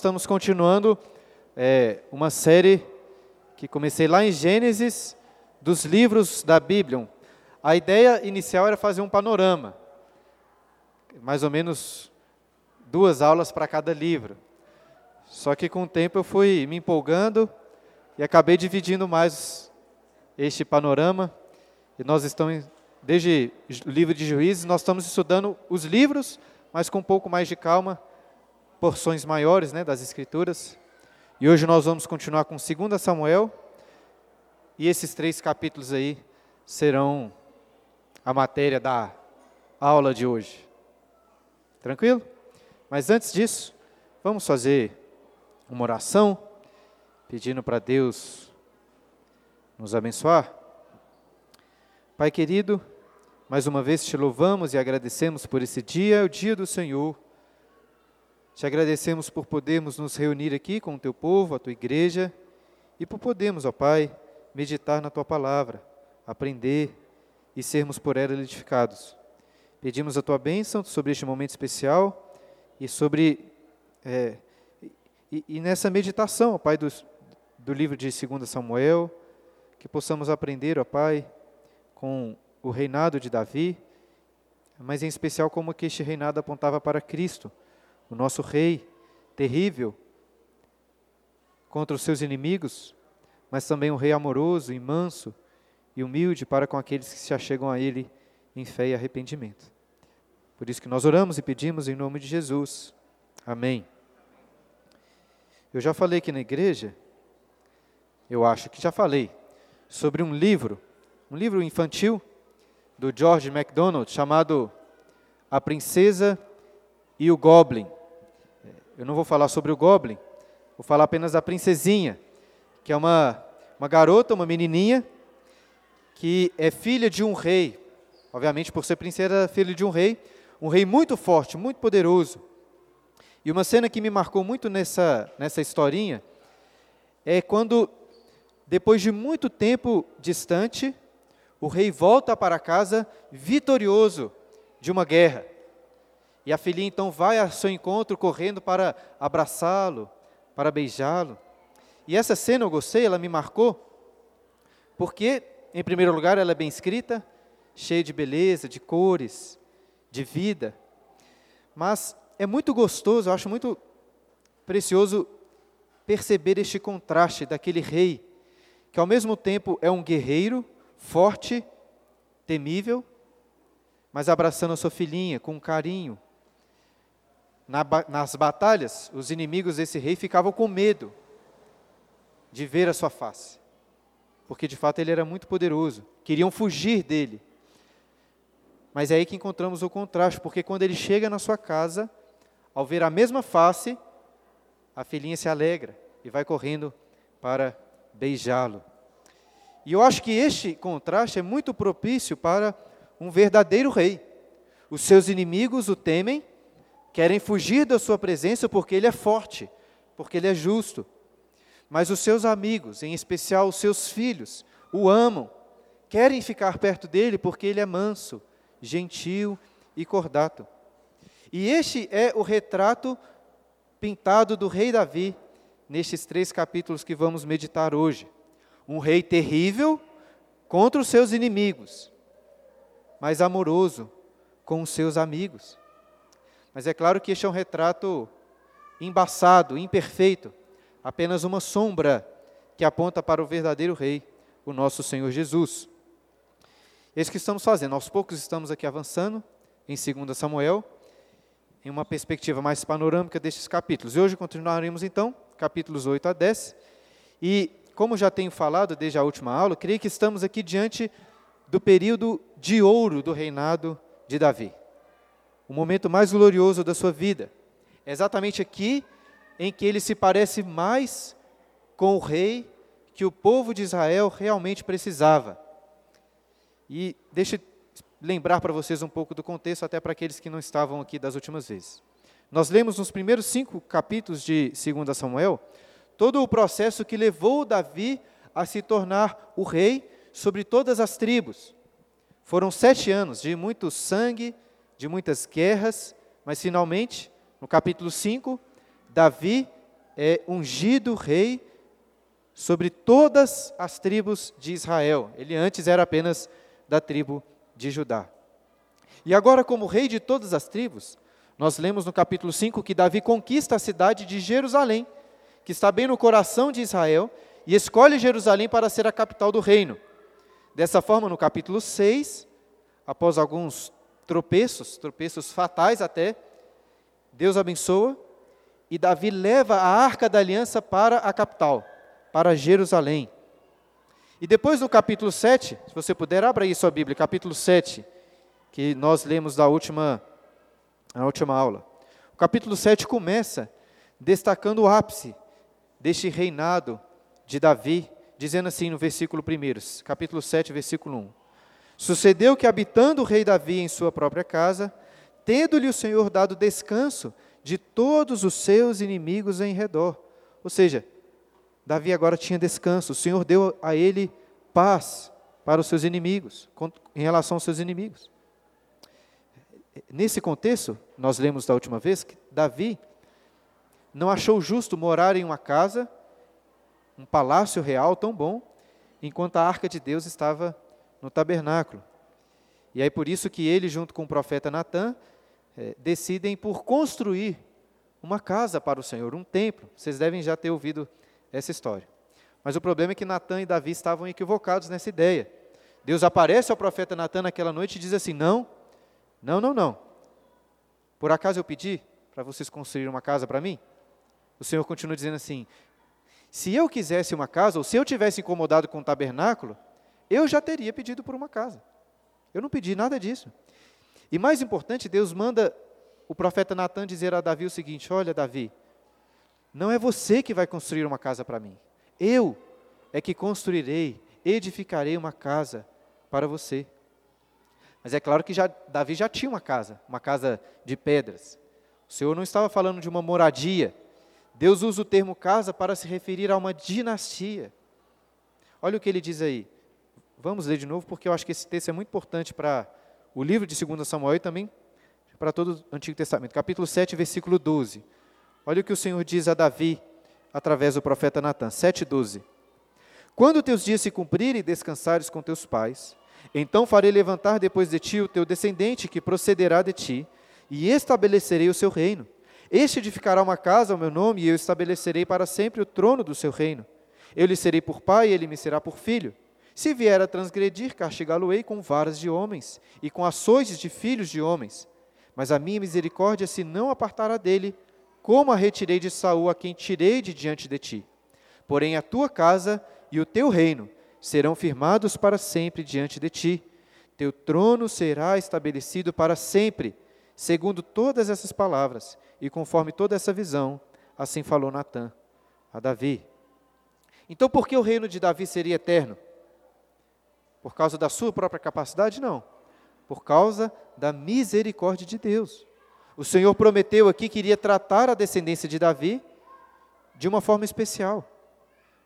Estamos continuando é, uma série que comecei lá em Gênesis, dos livros da Bíblia. A ideia inicial era fazer um panorama, mais ou menos duas aulas para cada livro. Só que com o tempo eu fui me empolgando e acabei dividindo mais este panorama. E nós estamos, desde o livro de Juízes, nós estamos estudando os livros, mas com um pouco mais de calma, porções maiores né, das Escrituras. E hoje nós vamos continuar com 2 Samuel. E esses três capítulos aí serão a matéria da aula de hoje. Tranquilo? Mas antes disso, vamos fazer uma oração, pedindo para Deus nos abençoar. Pai querido, mais uma vez te louvamos e agradecemos por esse dia, o dia do Senhor te agradecemos por podermos nos reunir aqui com o teu povo, a tua igreja, e por podermos, ó Pai, meditar na tua palavra, aprender e sermos por ela edificados. Pedimos a tua bênção sobre este momento especial e sobre é, e, e, nessa meditação, ó Pai, do, do livro de 2 Samuel, que possamos aprender, ó Pai, com o reinado de Davi, mas em especial como que este reinado apontava para Cristo o nosso rei terrível contra os seus inimigos, mas também um rei amoroso e manso e humilde para com aqueles que se achegam a ele em fé e arrependimento. Por isso que nós oramos e pedimos em nome de Jesus. Amém. Eu já falei aqui na igreja, eu acho que já falei, sobre um livro, um livro infantil do George MacDonald chamado A Princesa e o Goblin. Eu não vou falar sobre o Goblin, vou falar apenas da princesinha, que é uma, uma garota, uma menininha, que é filha de um rei. Obviamente, por ser princesa, filha de um rei, um rei muito forte, muito poderoso. E uma cena que me marcou muito nessa, nessa historinha é quando, depois de muito tempo distante, o rei volta para casa vitorioso de uma guerra. E a filhinha então vai ao seu encontro correndo para abraçá-lo, para beijá-lo. E essa cena eu gostei, ela me marcou, porque, em primeiro lugar, ela é bem escrita, cheia de beleza, de cores, de vida. Mas é muito gostoso, eu acho muito precioso perceber este contraste daquele rei, que ao mesmo tempo é um guerreiro, forte, temível, mas abraçando a sua filhinha com carinho, nas batalhas, os inimigos desse rei ficavam com medo de ver a sua face, porque de fato ele era muito poderoso, queriam fugir dele. Mas é aí que encontramos o contraste, porque quando ele chega na sua casa, ao ver a mesma face, a filhinha se alegra e vai correndo para beijá-lo. E eu acho que este contraste é muito propício para um verdadeiro rei. Os seus inimigos o temem, querem fugir da sua presença porque ele é forte, porque ele é justo. Mas os seus amigos, em especial os seus filhos, o amam, querem ficar perto dele porque ele é manso, gentil e cordato. E este é o retrato pintado do rei Davi nestes três capítulos que vamos meditar hoje. Um rei terrível contra os seus inimigos, mas amoroso com os seus amigos. Mas é claro que este é um retrato embaçado, imperfeito, apenas uma sombra que aponta para o verdadeiro Rei, o nosso Senhor Jesus. Esse que estamos fazendo, aos poucos estamos aqui avançando em 2 Samuel, em uma perspectiva mais panorâmica destes capítulos. E hoje continuaremos então, capítulos 8 a 10. E, como já tenho falado desde a última aula, creio que estamos aqui diante do período de ouro do reinado de Davi o momento mais glorioso da sua vida. É exatamente aqui em que ele se parece mais com o rei que o povo de Israel realmente precisava. E deixa eu lembrar para vocês um pouco do contexto, até para aqueles que não estavam aqui das últimas vezes. Nós lemos nos primeiros cinco capítulos de 2 Samuel todo o processo que levou Davi a se tornar o rei sobre todas as tribos. Foram sete anos de muito sangue, de muitas guerras, mas finalmente, no capítulo 5, Davi é ungido rei sobre todas as tribos de Israel. Ele antes era apenas da tribo de Judá. E agora, como rei de todas as tribos, nós lemos no capítulo 5 que Davi conquista a cidade de Jerusalém, que está bem no coração de Israel, e escolhe Jerusalém para ser a capital do reino. Dessa forma, no capítulo 6, após alguns tropeços, tropeços fatais até, Deus abençoa e Davi leva a arca da aliança para a capital, para Jerusalém. E depois no capítulo 7, se você puder, abra aí sua Bíblia, capítulo 7, que nós lemos da última, na última aula. O capítulo 7 começa destacando o ápice deste reinado de Davi, dizendo assim no versículo 1, capítulo 7, versículo 1. Sucedeu que, habitando o rei Davi em sua própria casa, tendo-lhe o Senhor dado descanso de todos os seus inimigos em redor. Ou seja, Davi agora tinha descanso, o Senhor deu a ele paz para os seus inimigos, em relação aos seus inimigos. Nesse contexto, nós lemos da última vez que Davi não achou justo morar em uma casa, um palácio real tão bom, enquanto a arca de Deus estava no tabernáculo. E aí por isso que ele, junto com o profeta Natã, é, decidem por construir uma casa para o Senhor, um templo. Vocês devem já ter ouvido essa história. Mas o problema é que Natã e Davi estavam equivocados nessa ideia. Deus aparece ao profeta Natã naquela noite e diz assim: Não, não, não, não. Por acaso eu pedi para vocês construírem uma casa para mim? O Senhor continua dizendo assim: Se eu quisesse uma casa, ou se eu tivesse incomodado com o tabernáculo, eu já teria pedido por uma casa. Eu não pedi nada disso. E mais importante, Deus manda o profeta Natan dizer a Davi o seguinte: Olha, Davi, não é você que vai construir uma casa para mim. Eu é que construirei, edificarei uma casa para você. Mas é claro que já, Davi já tinha uma casa, uma casa de pedras. O Senhor não estava falando de uma moradia. Deus usa o termo casa para se referir a uma dinastia. Olha o que ele diz aí. Vamos ler de novo, porque eu acho que esse texto é muito importante para o livro de 2 Samuel e também para todo o Antigo Testamento. Capítulo 7, versículo 12. Olha o que o Senhor diz a Davi através do profeta Natan. 7,12. Quando teus dias se cumprirem e descansares com teus pais, então farei levantar depois de ti o teu descendente que procederá de ti, e estabelecerei o seu reino. Este edificará uma casa ao meu nome, e eu estabelecerei para sempre o trono do seu reino. Eu lhe serei por pai, e ele me será por filho. Se vier a transgredir, castigá-lo-ei com varas de homens e com açoites de filhos de homens. Mas a minha misericórdia se não apartará dele, como a retirei de Saul, a quem tirei de diante de ti. Porém a tua casa e o teu reino serão firmados para sempre diante de ti. Teu trono será estabelecido para sempre, segundo todas essas palavras e conforme toda essa visão. Assim falou Natã a Davi. Então, por que o reino de Davi seria eterno? Por causa da sua própria capacidade? Não. Por causa da misericórdia de Deus. O Senhor prometeu aqui que iria tratar a descendência de Davi de uma forma especial.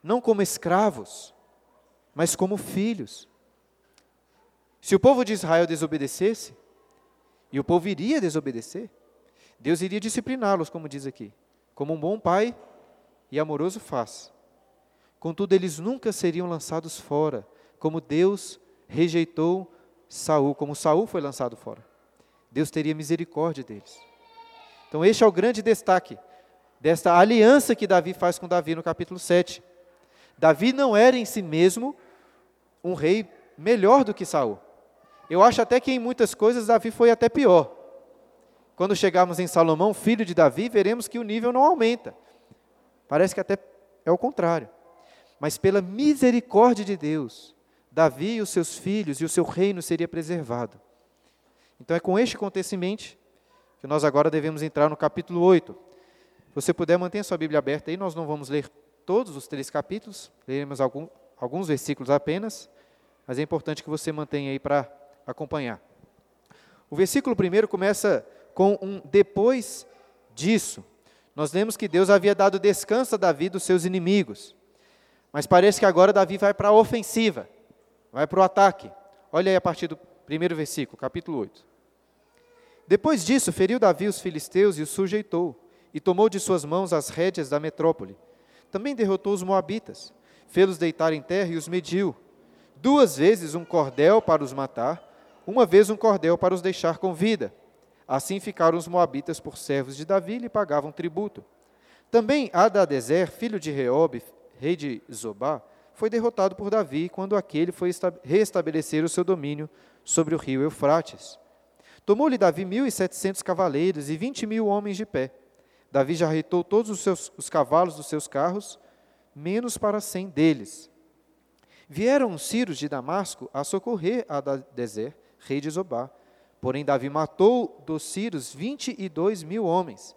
Não como escravos, mas como filhos. Se o povo de Israel desobedecesse, e o povo iria desobedecer, Deus iria discipliná-los, como diz aqui, como um bom pai e amoroso faz. Contudo, eles nunca seriam lançados fora, como Deus rejeitou Saul, como Saul foi lançado fora. Deus teria misericórdia deles. Então, este é o grande destaque desta aliança que Davi faz com Davi no capítulo 7. Davi não era em si mesmo um rei melhor do que Saul. Eu acho até que em muitas coisas Davi foi até pior. Quando chegarmos em Salomão, filho de Davi, veremos que o nível não aumenta. Parece que até é o contrário. Mas pela misericórdia de Deus, Davi e os seus filhos e o seu reino seria preservado. Então é com este acontecimento que nós agora devemos entrar no capítulo 8. Se você puder, mantenha sua Bíblia aberta aí, nós não vamos ler todos os três capítulos, leremos algum, alguns versículos apenas, mas é importante que você mantenha aí para acompanhar. O versículo primeiro começa com um depois disso. Nós lemos que Deus havia dado descanso a Davi dos seus inimigos. Mas parece que agora Davi vai para a ofensiva vai para o ataque. Olha aí a partir do primeiro versículo, capítulo 8. Depois disso, feriu Davi os filisteus e os sujeitou, e tomou de suas mãos as rédeas da metrópole. Também derrotou os moabitas, fê-los deitar em terra e os mediu. Duas vezes um cordel para os matar, uma vez um cordel para os deixar com vida. Assim ficaram os moabitas por servos de Davi e lhe pagavam tributo. Também Adadezer, filho de Reob, rei de Zobá, foi derrotado por Davi quando aquele foi reestabelecer o seu domínio sobre o rio Eufrates. Tomou-lhe Davi mil e setecentos cavaleiros e vinte mil homens de pé. Davi já todos os, seus, os cavalos dos seus carros, menos para cem deles. Vieram os sírios de Damasco a socorrer a Dezer, rei de Zobá. Porém, Davi matou dos sírios vinte e dois mil homens.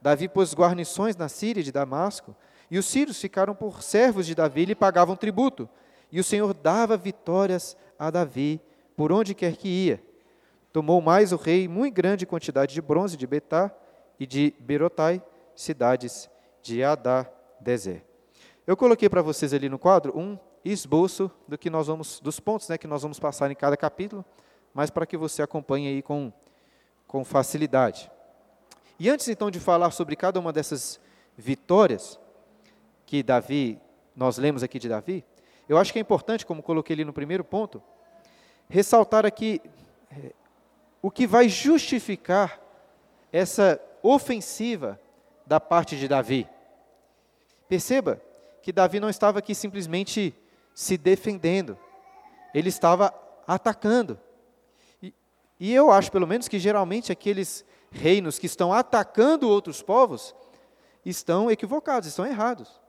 Davi pôs guarnições na Síria de Damasco, e os sírios ficaram por servos de Davi e lhe pagavam tributo. E o Senhor dava vitórias a Davi por onde quer que ia. Tomou mais o rei muito grande quantidade de bronze de Betá e de Berotai, cidades de Adá, Dezer. Eu coloquei para vocês ali no quadro um esboço do que nós vamos, dos pontos né, que nós vamos passar em cada capítulo, mas para que você acompanhe aí com, com facilidade. E antes então de falar sobre cada uma dessas vitórias que Davi, nós lemos aqui de Davi, eu acho que é importante, como coloquei ali no primeiro ponto, ressaltar aqui é, o que vai justificar essa ofensiva da parte de Davi. Perceba que Davi não estava aqui simplesmente se defendendo, ele estava atacando. E, e eu acho, pelo menos, que geralmente aqueles reinos que estão atacando outros povos estão equivocados, estão errados.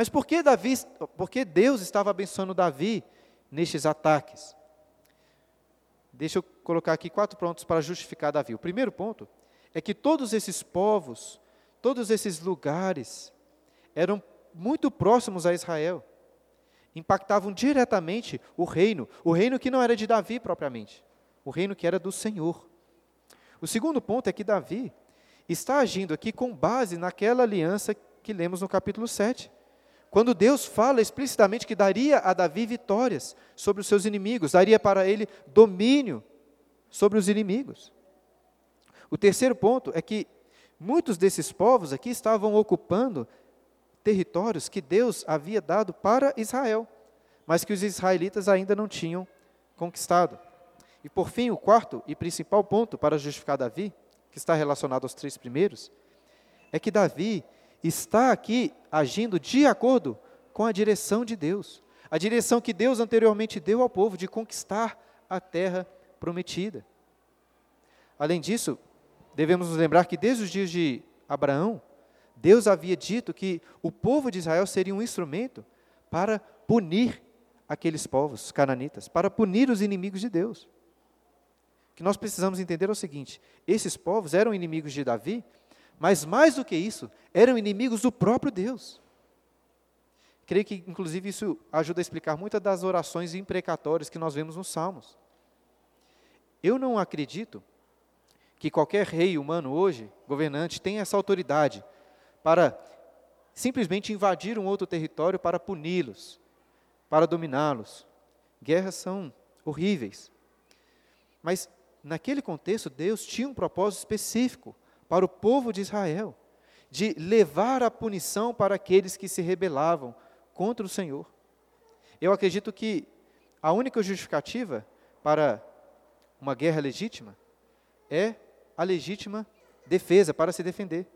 Mas por que Davi, por que Deus estava abençoando Davi nestes ataques? Deixa eu colocar aqui quatro pontos para justificar Davi. O primeiro ponto é que todos esses povos, todos esses lugares, eram muito próximos a Israel. Impactavam diretamente o reino, o reino que não era de Davi propriamente, o reino que era do Senhor. O segundo ponto é que Davi está agindo aqui com base naquela aliança que lemos no capítulo 7. Quando Deus fala explicitamente que daria a Davi vitórias sobre os seus inimigos, daria para ele domínio sobre os inimigos. O terceiro ponto é que muitos desses povos aqui estavam ocupando territórios que Deus havia dado para Israel, mas que os israelitas ainda não tinham conquistado. E por fim, o quarto e principal ponto para justificar Davi, que está relacionado aos três primeiros, é que Davi está aqui agindo de acordo com a direção de Deus. A direção que Deus anteriormente deu ao povo de conquistar a terra prometida. Além disso, devemos nos lembrar que desde os dias de Abraão, Deus havia dito que o povo de Israel seria um instrumento para punir aqueles povos cananitas, para punir os inimigos de Deus. O que nós precisamos entender é o seguinte: esses povos eram inimigos de Davi, mas mais do que isso, eram inimigos do próprio Deus. Creio que, inclusive, isso ajuda a explicar muitas das orações imprecatórias que nós vemos nos Salmos. Eu não acredito que qualquer rei humano hoje, governante, tenha essa autoridade para simplesmente invadir um outro território para puni-los, para dominá-los. Guerras são horríveis. Mas, naquele contexto, Deus tinha um propósito específico para o povo de Israel, de levar a punição para aqueles que se rebelavam contra o Senhor. Eu acredito que a única justificativa para uma guerra legítima é a legítima defesa, para se defender.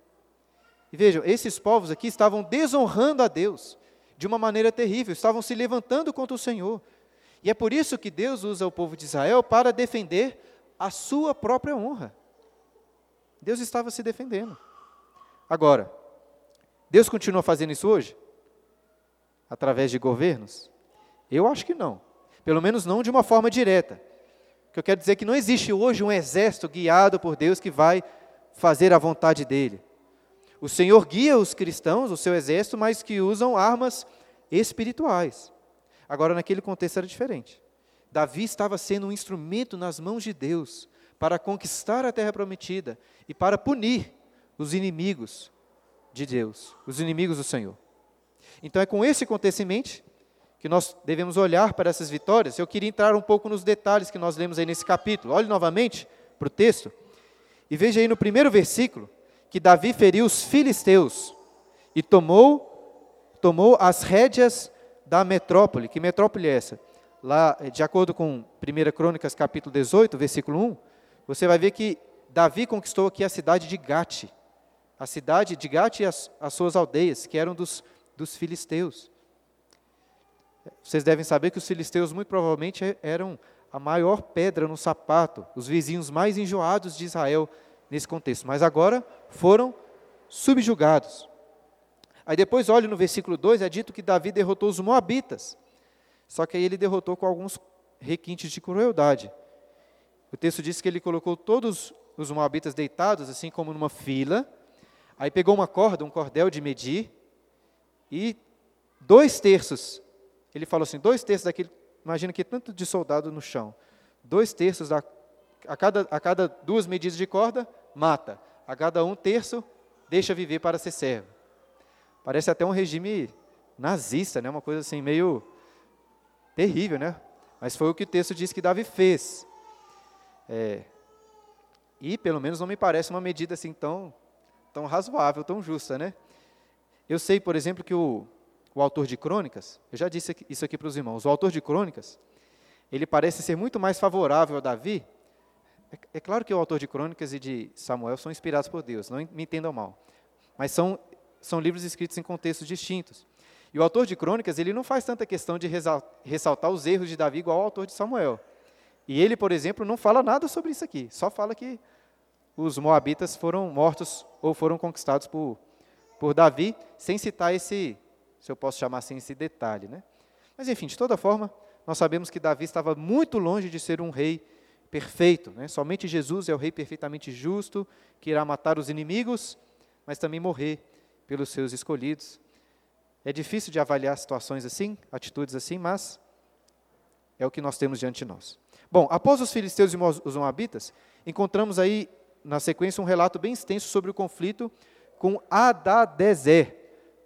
E vejam, esses povos aqui estavam desonrando a Deus de uma maneira terrível, estavam se levantando contra o Senhor. E é por isso que Deus usa o povo de Israel para defender a sua própria honra. Deus estava se defendendo. Agora, Deus continua fazendo isso hoje? Através de governos? Eu acho que não. Pelo menos não de uma forma direta. O que eu quero dizer é que não existe hoje um exército guiado por Deus que vai fazer a vontade dele. O Senhor guia os cristãos, o seu exército, mas que usam armas espirituais. Agora, naquele contexto era diferente. Davi estava sendo um instrumento nas mãos de Deus para conquistar a terra prometida e para punir os inimigos de Deus, os inimigos do Senhor. Então é com esse contexto em mente que nós devemos olhar para essas vitórias. Eu queria entrar um pouco nos detalhes que nós lemos aí nesse capítulo. Olhe novamente para o texto e veja aí no primeiro versículo que Davi feriu os filisteus e tomou tomou as rédeas da metrópole. Que metrópole é essa? Lá, de acordo com 1 Crônicas capítulo 18, versículo 1, você vai ver que Davi conquistou aqui a cidade de Gate. A cidade de Gate e as, as suas aldeias, que eram dos, dos filisteus. Vocês devem saber que os filisteus muito provavelmente eram a maior pedra no sapato, os vizinhos mais enjoados de Israel nesse contexto, mas agora foram subjugados. Aí depois, olhe no versículo 2, é dito que Davi derrotou os moabitas. Só que aí ele derrotou com alguns requintes de crueldade. O texto diz que ele colocou todos os moabitas deitados, assim como numa fila. Aí pegou uma corda, um cordel de medir, e dois terços, ele falou assim, dois terços daquele, imagina que tanto de soldado no chão, dois terços, da, a, cada, a cada duas medidas de corda, mata. A cada um terço, deixa viver para ser servo. Parece até um regime nazista, né? uma coisa assim meio terrível, né? Mas foi o que o texto diz que Davi fez. É, e pelo menos não me parece uma medida assim tão, tão razoável, tão justa, né? Eu sei, por exemplo, que o, o autor de Crônicas, eu já disse isso aqui para os irmãos, o autor de Crônicas, ele parece ser muito mais favorável a Davi. É, é claro que o autor de Crônicas e de Samuel são inspirados por Deus, não me entendam mal. Mas são são livros escritos em contextos distintos. E o autor de Crônicas, ele não faz tanta questão de ressaltar os erros de Davi igual ao autor de Samuel. E ele, por exemplo, não fala nada sobre isso aqui, só fala que os moabitas foram mortos ou foram conquistados por, por Davi, sem citar esse, se eu posso chamar assim, esse detalhe. Né? Mas, enfim, de toda forma, nós sabemos que Davi estava muito longe de ser um rei perfeito. Né? Somente Jesus é o rei perfeitamente justo, que irá matar os inimigos, mas também morrer pelos seus escolhidos. É difícil de avaliar situações assim, atitudes assim, mas é o que nós temos diante de nós. Bom, após os filisteus e os moabitas, encontramos aí na sequência um relato bem extenso sobre o conflito com Adadezer,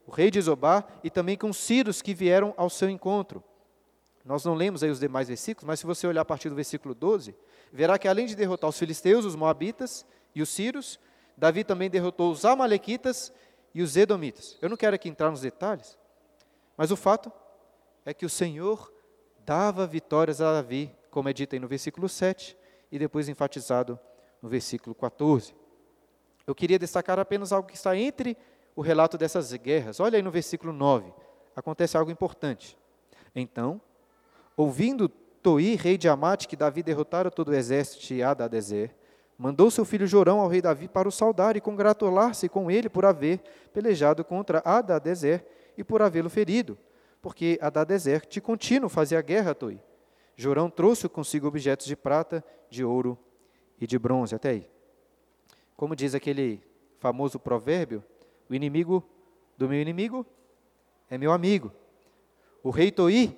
o rei de Zobá, e também com os sírios que vieram ao seu encontro. Nós não lemos aí os demais versículos, mas se você olhar a partir do versículo 12, verá que além de derrotar os filisteus, os moabitas e os sírios, Davi também derrotou os amalequitas e os edomitas. Eu não quero aqui entrar nos detalhes, mas o fato é que o Senhor dava vitórias a Davi, como é dito aí no versículo 7 e depois enfatizado no versículo 14. Eu queria destacar apenas algo que está entre o relato dessas guerras. Olha aí no versículo 9. Acontece algo importante. Então, ouvindo Toi, rei de Amate, que Davi derrotara todo o exército de Adadezer, mandou seu filho Jorão ao rei Davi para o saudar e congratular-se com ele por haver pelejado contra Adadezer e por havê-lo ferido, porque Adadezer de contínuo fazia guerra a Toi. Jorão trouxe consigo objetos de prata, de ouro e de bronze. Até aí. Como diz aquele famoso provérbio, o inimigo do meu inimigo é meu amigo. O rei Toi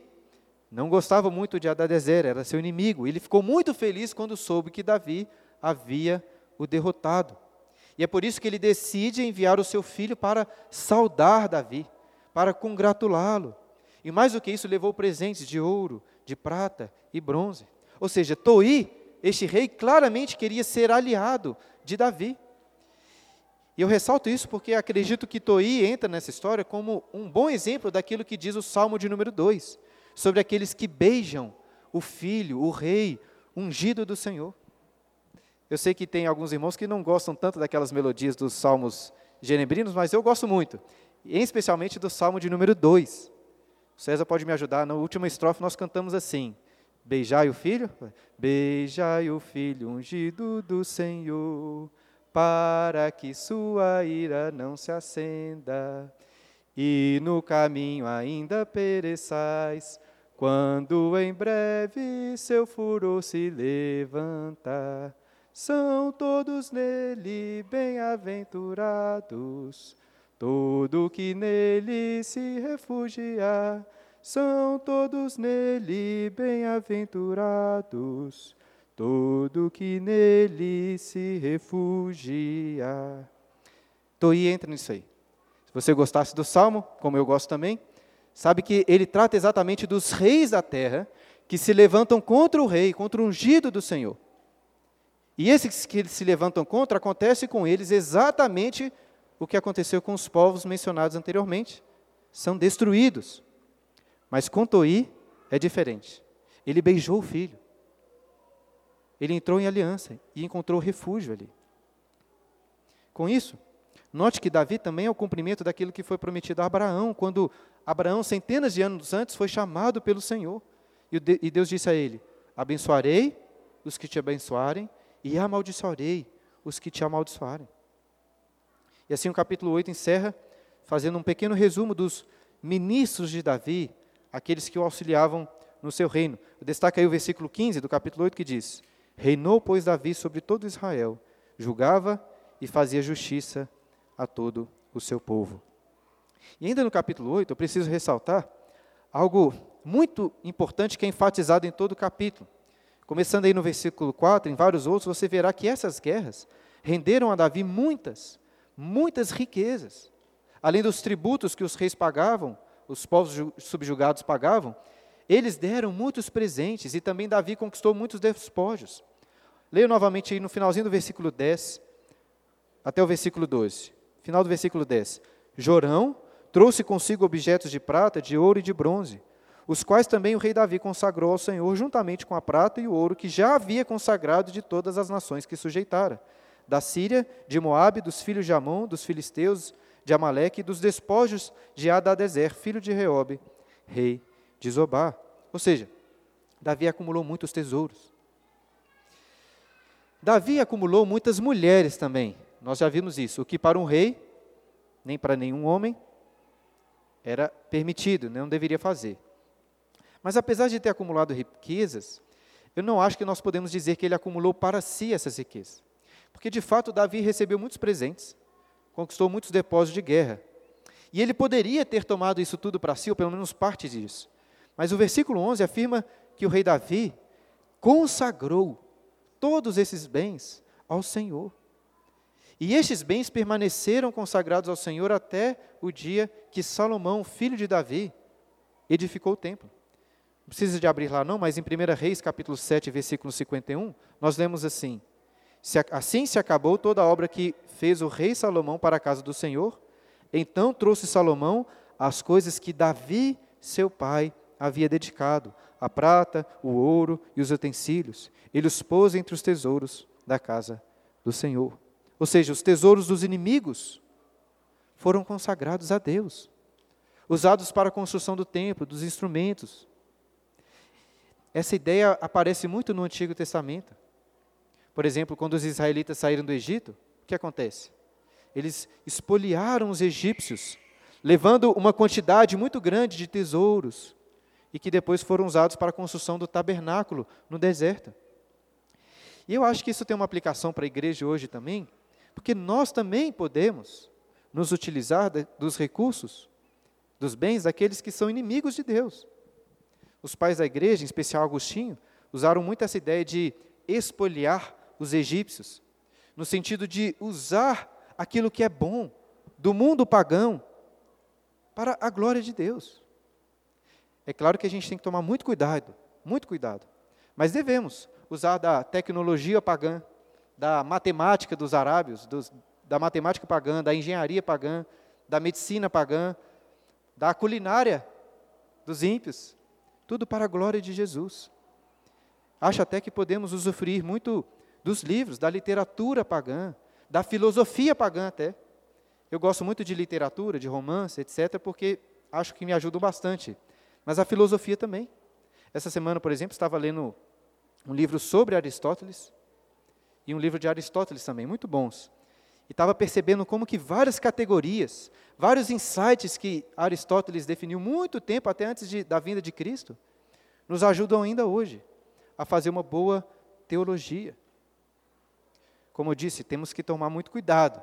não gostava muito de Adadezer, era seu inimigo. Ele ficou muito feliz quando soube que Davi havia o derrotado. E é por isso que ele decide enviar o seu filho para saudar Davi, para congratulá-lo. E mais do que isso, levou presentes de ouro, de prata e bronze. Ou seja, Toi, este rei, claramente queria ser aliado de Davi. E eu ressalto isso porque acredito que Toi entra nessa história como um bom exemplo daquilo que diz o Salmo de número 2, sobre aqueles que beijam o filho, o rei, ungido do Senhor. Eu sei que tem alguns irmãos que não gostam tanto daquelas melodias dos salmos genebrinos, mas eu gosto muito, especialmente do salmo de número 2. O César pode me ajudar, na última estrofe nós cantamos assim: Beijai o filho, beijai o filho ungido do Senhor, para que sua ira não se acenda, e no caminho ainda pereçais, quando em breve seu furor se levantar. São todos nele bem-aventurados, todo que nele se refugia. São todos nele bem-aventurados, todo que nele se refugia. Toi entra nisso aí. Se você gostasse do salmo, como eu gosto também, sabe que ele trata exatamente dos reis da terra que se levantam contra o rei, contra o ungido do Senhor. E esses que se levantam contra, acontece com eles exatamente o que aconteceu com os povos mencionados anteriormente. São destruídos. Mas com Toi é diferente. Ele beijou o filho. Ele entrou em aliança e encontrou refúgio ali. Com isso, note que Davi também é o cumprimento daquilo que foi prometido a Abraão, quando Abraão, centenas de anos antes, foi chamado pelo Senhor. E Deus disse a ele: Abençoarei os que te abençoarem e amaldiçoarei os que te amaldiçoarem. E assim o capítulo 8 encerra fazendo um pequeno resumo dos ministros de Davi, aqueles que o auxiliavam no seu reino. Destaca aí o versículo 15 do capítulo 8 que diz: Reinou, pois, Davi sobre todo Israel, julgava e fazia justiça a todo o seu povo. E ainda no capítulo 8, eu preciso ressaltar algo muito importante que é enfatizado em todo o capítulo. Começando aí no versículo 4, em vários outros, você verá que essas guerras renderam a Davi muitas, muitas riquezas. Além dos tributos que os reis pagavam, os povos subjugados pagavam, eles deram muitos presentes e também Davi conquistou muitos despojos. Leio novamente aí no finalzinho do versículo 10 até o versículo 12. Final do versículo 10. Jorão trouxe consigo objetos de prata, de ouro e de bronze, os quais também o rei Davi consagrou ao Senhor, juntamente com a prata e o ouro que já havia consagrado de todas as nações que sujeitara, da Síria, de Moabe, dos filhos de Amon, dos filisteus, de Amaleque dos despojos de Adadezer, filho de Reobe, rei de Zobá. Ou seja, Davi acumulou muitos tesouros. Davi acumulou muitas mulheres também. Nós já vimos isso. O que para um rei, nem para nenhum homem, era permitido, não deveria fazer. Mas apesar de ter acumulado riquezas, eu não acho que nós podemos dizer que ele acumulou para si essas riquezas. Porque de fato Davi recebeu muitos presentes, conquistou muitos depósitos de guerra. E ele poderia ter tomado isso tudo para si, ou pelo menos parte disso. Mas o versículo 11 afirma que o rei Davi consagrou todos esses bens ao Senhor. E estes bens permaneceram consagrados ao Senhor até o dia que Salomão, filho de Davi, edificou o templo. Não precisa de abrir lá não, mas em 1 Reis, capítulo 7, versículo 51, nós lemos assim: Assim se acabou toda a obra que fez o rei Salomão para a casa do Senhor. Então trouxe Salomão as coisas que Davi, seu pai, havia dedicado, a prata, o ouro e os utensílios. Ele os pôs entre os tesouros da casa do Senhor. Ou seja, os tesouros dos inimigos foram consagrados a Deus, usados para a construção do templo, dos instrumentos. Essa ideia aparece muito no Antigo Testamento. Por exemplo, quando os israelitas saíram do Egito, o que acontece? Eles espoliaram os egípcios, levando uma quantidade muito grande de tesouros, e que depois foram usados para a construção do tabernáculo no deserto. E eu acho que isso tem uma aplicação para a igreja hoje também, porque nós também podemos nos utilizar dos recursos, dos bens daqueles que são inimigos de Deus. Os pais da igreja, em especial Agostinho, usaram muito essa ideia de espoliar os egípcios, no sentido de usar aquilo que é bom do mundo pagão para a glória de Deus. É claro que a gente tem que tomar muito cuidado, muito cuidado, mas devemos usar da tecnologia pagã da matemática dos arábios, dos, da matemática pagã, da engenharia pagã, da medicina pagã, da culinária dos ímpios, tudo para a glória de Jesus. Acho até que podemos usufruir muito dos livros, da literatura pagã, da filosofia pagã até. Eu gosto muito de literatura, de romance, etc., porque acho que me ajudam bastante. Mas a filosofia também. Essa semana, por exemplo, estava lendo um livro sobre Aristóteles, e um livro de Aristóteles também, muito bons. E estava percebendo como que várias categorias, vários insights que Aristóteles definiu muito tempo, até antes de, da vinda de Cristo, nos ajudam ainda hoje a fazer uma boa teologia. Como eu disse, temos que tomar muito cuidado.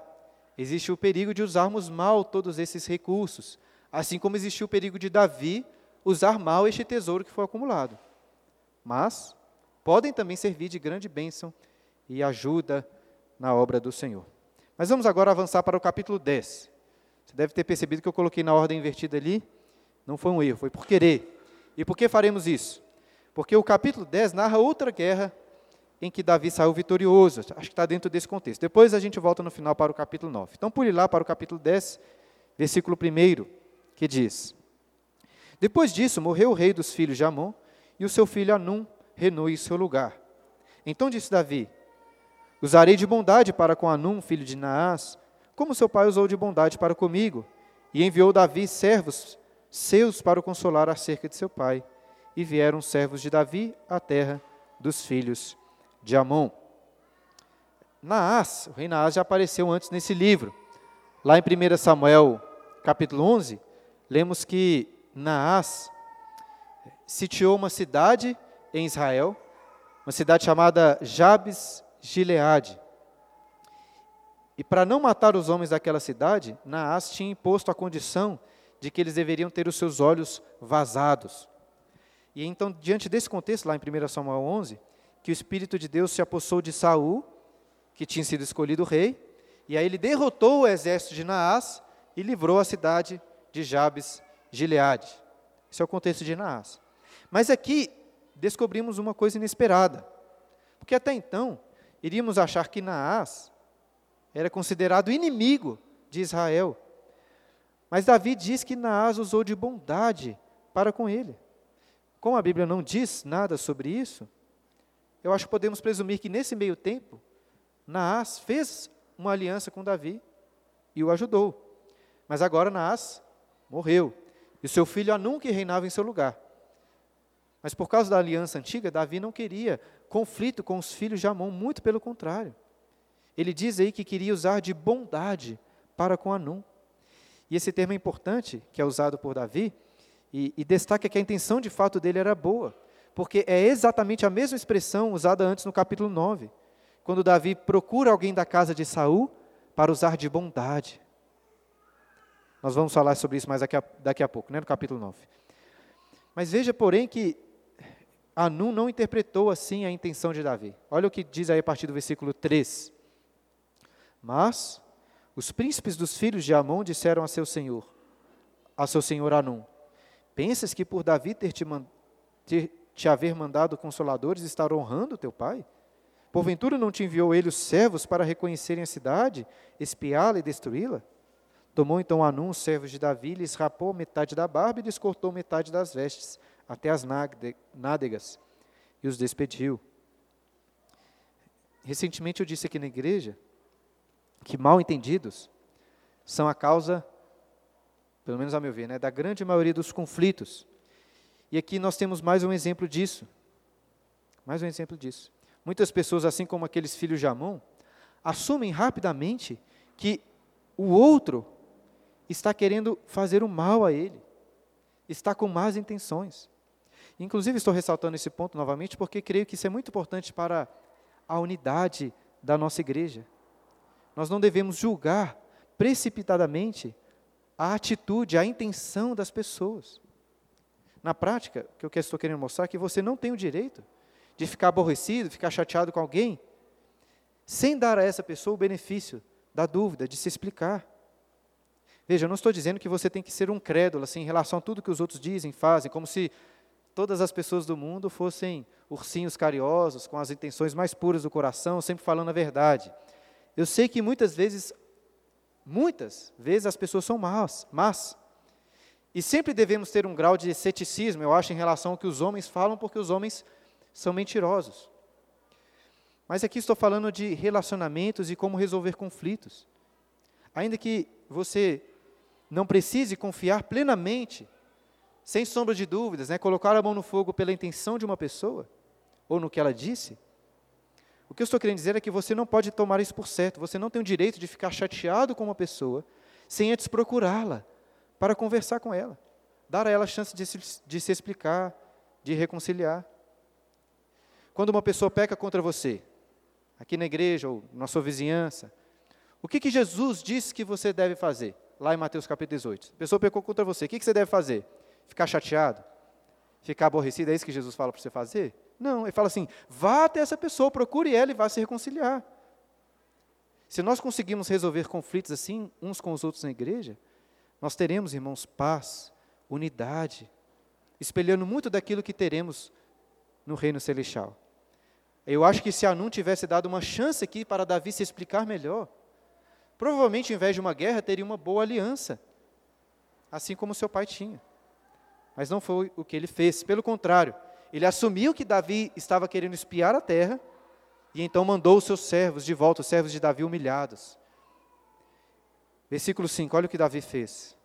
Existe o perigo de usarmos mal todos esses recursos, assim como existiu o perigo de Davi usar mal este tesouro que foi acumulado. Mas podem também servir de grande bênção e ajuda na obra do Senhor. Mas vamos agora avançar para o capítulo 10. Você deve ter percebido que eu coloquei na ordem invertida ali. Não foi um erro, foi por querer. E por que faremos isso? Porque o capítulo 10 narra outra guerra em que Davi saiu vitorioso. Acho que está dentro desse contexto. Depois a gente volta no final para o capítulo 9. Então, pule lá para o capítulo 10, versículo 1, que diz: Depois disso, morreu o rei dos filhos de Amon, e o seu filho Anum reinou em seu lugar. Então disse Davi: Usarei de bondade para com Anum, filho de Naás, como seu pai usou de bondade para comigo. E enviou Davi servos seus para o consolar acerca de seu pai. E vieram servos de Davi à terra dos filhos de Amon. Naás, o rei Naás já apareceu antes nesse livro. Lá em 1 Samuel, capítulo 11, lemos que Naás sitiou uma cidade em Israel, uma cidade chamada Jabes Gileade. E para não matar os homens daquela cidade, Naás tinha imposto a condição de que eles deveriam ter os seus olhos vazados. E então, diante desse contexto, lá em 1 Samuel 11, que o Espírito de Deus se apossou de Saul, que tinha sido escolhido rei, e aí ele derrotou o exército de Naás e livrou a cidade de Jabes Gileade. Esse é o contexto de Naás. Mas aqui descobrimos uma coisa inesperada. Porque até então, iríamos achar que Naás era considerado inimigo de Israel. Mas Davi diz que Naás usou de bondade para com ele. Como a Bíblia não diz nada sobre isso, eu acho que podemos presumir que nesse meio tempo, Naás fez uma aliança com Davi e o ajudou. Mas agora Naás morreu, e seu filho Anum que reinava em seu lugar. Mas por causa da aliança antiga, Davi não queria conflito com os filhos de Amon, muito pelo contrário. Ele diz aí que queria usar de bondade para com Anum. E esse termo é importante, que é usado por Davi, e, e destaca que a intenção de fato dele era boa, porque é exatamente a mesma expressão usada antes no capítulo 9, quando Davi procura alguém da casa de Saul para usar de bondade. Nós vamos falar sobre isso mais daqui a, daqui a pouco, né, no capítulo 9. Mas veja, porém, que Anum não interpretou assim a intenção de Davi. Olha o que diz aí a partir do versículo 3. Mas os príncipes dos filhos de Amon disseram a seu senhor, a seu senhor Anum: Pensas que por Davi ter te, ter te haver mandado consoladores estar honrando teu pai? Porventura não te enviou ele os servos para reconhecerem a cidade, espiá-la e destruí-la? Tomou então Anum os servos de Davi, lhes rapou metade da barba e lhes cortou metade das vestes até as nádegas e os despediu. Recentemente eu disse aqui na igreja que mal entendidos são a causa, pelo menos a meu ver, né, da grande maioria dos conflitos. E aqui nós temos mais um exemplo disso. Mais um exemplo disso. Muitas pessoas, assim como aqueles filhos de Amon, assumem rapidamente que o outro está querendo fazer o mal a ele, está com más intenções. Inclusive, estou ressaltando esse ponto novamente porque creio que isso é muito importante para a unidade da nossa igreja. Nós não devemos julgar precipitadamente a atitude, a intenção das pessoas. Na prática, o que eu estou querendo mostrar é que você não tem o direito de ficar aborrecido, ficar chateado com alguém, sem dar a essa pessoa o benefício da dúvida, de se explicar. Veja, eu não estou dizendo que você tem que ser um crédulo assim, em relação a tudo que os outros dizem, fazem, como se todas as pessoas do mundo fossem ursinhos carinhosos, com as intenções mais puras do coração, sempre falando a verdade. Eu sei que muitas vezes, muitas vezes as pessoas são más, mas e sempre devemos ter um grau de ceticismo, eu acho, em relação ao que os homens falam, porque os homens são mentirosos. Mas aqui estou falando de relacionamentos e como resolver conflitos. Ainda que você não precise confiar plenamente sem sombra de dúvidas, né, colocar a mão no fogo pela intenção de uma pessoa, ou no que ela disse, o que eu estou querendo dizer é que você não pode tomar isso por certo, você não tem o direito de ficar chateado com uma pessoa sem antes procurá-la para conversar com ela, dar a ela a chance de se, de se explicar, de reconciliar. Quando uma pessoa peca contra você, aqui na igreja ou na sua vizinhança, o que, que Jesus disse que você deve fazer? Lá em Mateus capítulo 18. A pessoa pecou contra você, o que, que você deve fazer? Ficar chateado? Ficar aborrecido? É isso que Jesus fala para você fazer? Não, ele fala assim: vá até essa pessoa, procure ela e vá se reconciliar. Se nós conseguirmos resolver conflitos assim, uns com os outros na igreja, nós teremos, irmãos, paz, unidade, espelhando muito daquilo que teremos no reino celestial. Eu acho que se Anum tivesse dado uma chance aqui para Davi se explicar melhor, provavelmente, em vez de uma guerra, teria uma boa aliança, assim como seu pai tinha. Mas não foi o que ele fez, pelo contrário, ele assumiu que Davi estava querendo espiar a terra e então mandou os seus servos de volta, os servos de Davi humilhados. Versículo 5, olha o que Davi fez.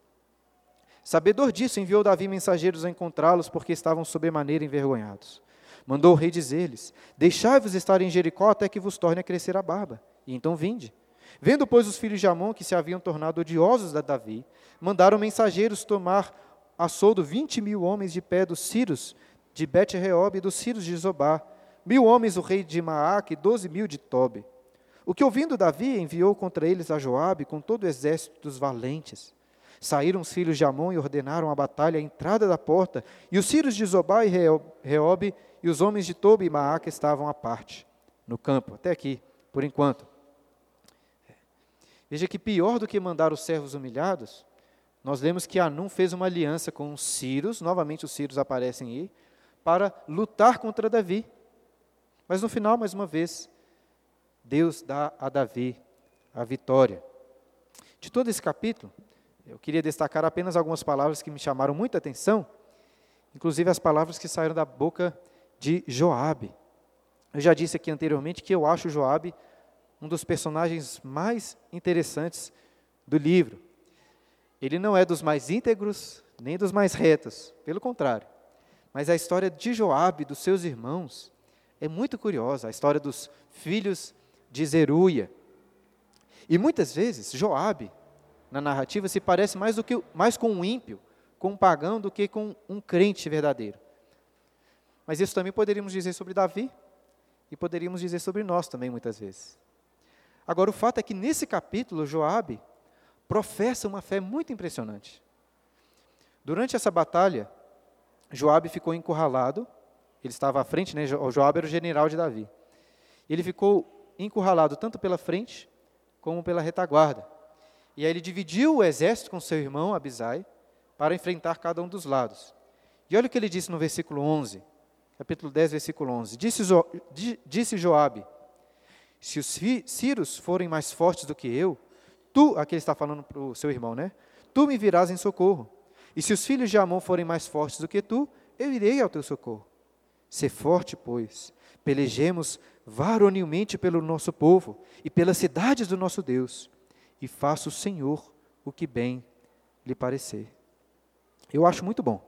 Sabedor disso, enviou Davi mensageiros a encontrá-los, porque estavam sobremaneira envergonhados. Mandou o rei dizer-lhes: Deixai-vos estar em Jericó até que vos torne a crescer a barba, e então vinde. Vendo, pois, os filhos de Amon que se haviam tornado odiosos a Davi, mandaram mensageiros tomar a soldo vinte mil homens de pé dos Círios de Bet-Reob e dos Círios de Zobá, mil homens o rei de Maac e doze mil de Tobe. O que ouvindo Davi enviou contra eles a Joabe com todo o exército dos valentes. Saíram os filhos de Amon e ordenaram a batalha à entrada da porta, e os Círios de Zobá e Reob e os homens de Tobe e Maaca estavam à parte, no campo, até aqui, por enquanto. Veja que pior do que mandar os servos humilhados, nós lemos que Anum fez uma aliança com os Círios, novamente os Círios aparecem aí, para lutar contra Davi. Mas no final, mais uma vez, Deus dá a Davi a vitória. De todo esse capítulo, eu queria destacar apenas algumas palavras que me chamaram muita atenção, inclusive as palavras que saíram da boca de Joabe. Eu já disse aqui anteriormente que eu acho Joabe um dos personagens mais interessantes do livro. Ele não é dos mais íntegros, nem dos mais retos, pelo contrário. Mas a história de Joabe, dos seus irmãos, é muito curiosa, a história dos filhos de Zeruia. E muitas vezes Joabe, na narrativa, se parece mais, do que, mais com um ímpio, com um pagão, do que com um crente verdadeiro. Mas isso também poderíamos dizer sobre Davi e poderíamos dizer sobre nós também muitas vezes. Agora o fato é que nesse capítulo Joabe professa uma fé muito impressionante. Durante essa batalha, Joabe ficou encurralado ele estava à frente, né? O Joab era o general de Davi. Ele ficou encurralado tanto pela frente como pela retaguarda. E aí ele dividiu o exército com seu irmão Abisai para enfrentar cada um dos lados. E olha o que ele disse no versículo 11, capítulo 10, versículo 11. Disse, jo, disse Joabe, se os Círios forem mais fortes do que eu, tu, aqui ele está falando para o seu irmão, né? Tu me virás em socorro. E se os filhos de Amon forem mais fortes do que tu, eu irei ao teu socorro. Ser forte, pois, pelejemos varonilmente pelo nosso povo e pelas cidades do nosso Deus, e faça o Senhor o que bem lhe parecer. Eu acho muito bom.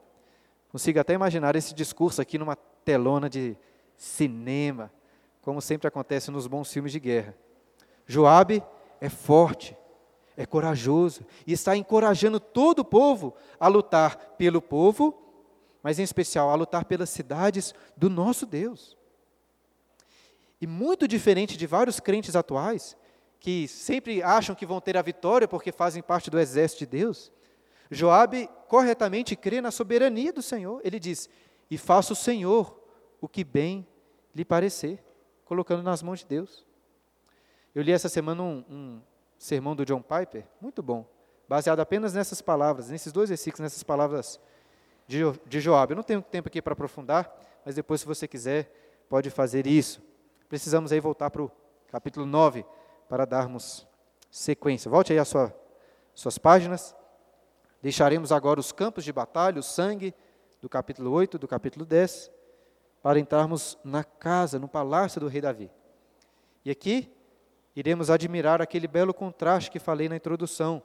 Consigo até imaginar esse discurso aqui numa telona de cinema, como sempre acontece nos bons filmes de guerra. Joabe é forte, é corajoso e está encorajando todo o povo a lutar pelo povo mas em especial a lutar pelas cidades do nosso Deus. E muito diferente de vários crentes atuais, que sempre acham que vão ter a vitória porque fazem parte do exército de Deus, Joabe corretamente crê na soberania do Senhor. Ele diz: "E faça o Senhor o que bem lhe parecer", colocando nas mãos de Deus. Eu li essa semana um, um sermão do John Piper, muito bom, baseado apenas nessas palavras, nesses dois versículos, nessas palavras de, de Joab. Eu não tenho tempo aqui para aprofundar, mas depois, se você quiser, pode fazer isso. Precisamos aí voltar para o capítulo 9 para darmos sequência. Volte aí às sua, suas páginas. Deixaremos agora os campos de batalha, o sangue do capítulo 8, do capítulo 10, para entrarmos na casa, no palácio do rei Davi. E aqui iremos admirar aquele belo contraste que falei na introdução,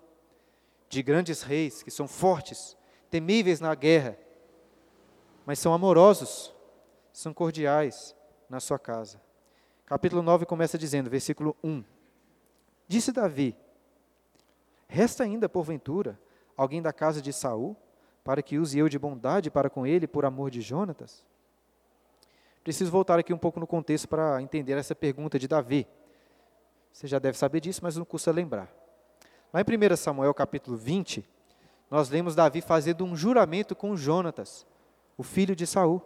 de grandes reis que são fortes, temíveis na guerra, mas são amorosos, são cordiais na sua casa. Capítulo 9 começa dizendo, versículo 1: Disse Davi: Resta ainda, porventura, alguém da casa de Saul, para que use eu de bondade para com ele por amor de Jonatas? Preciso voltar aqui um pouco no contexto para entender essa pergunta de Davi. Você já deve saber disso, mas não custa lembrar. Lá em 1 Samuel capítulo 20, nós lemos Davi fazendo um juramento com Jonatas, o filho de Saul.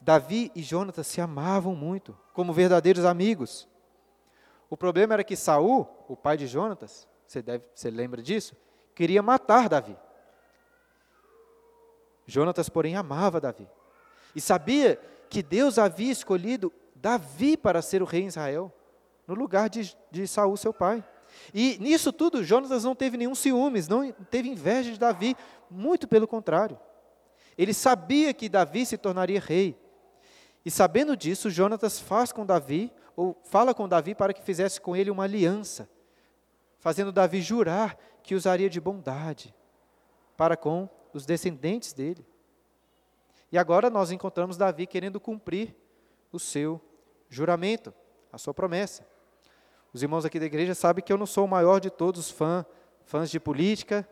Davi e Jonatas se amavam muito, como verdadeiros amigos. O problema era que Saul, o pai de Jonatas, você, deve, você lembra disso? Queria matar Davi. Jonatas, porém, amava Davi. E sabia que Deus havia escolhido Davi para ser o rei em Israel, no lugar de, de Saul, seu pai. E nisso tudo, Jonas não teve nenhum ciúmes, não teve inveja de Davi, muito pelo contrário. Ele sabia que Davi se tornaria rei. E sabendo disso, Jonatas faz com Davi, ou fala com Davi para que fizesse com ele uma aliança, fazendo Davi jurar que usaria de bondade para com os descendentes dele. E agora nós encontramos Davi querendo cumprir o seu juramento, a sua promessa. Os irmãos aqui da igreja sabem que eu não sou o maior de todos os fã, fãs de política,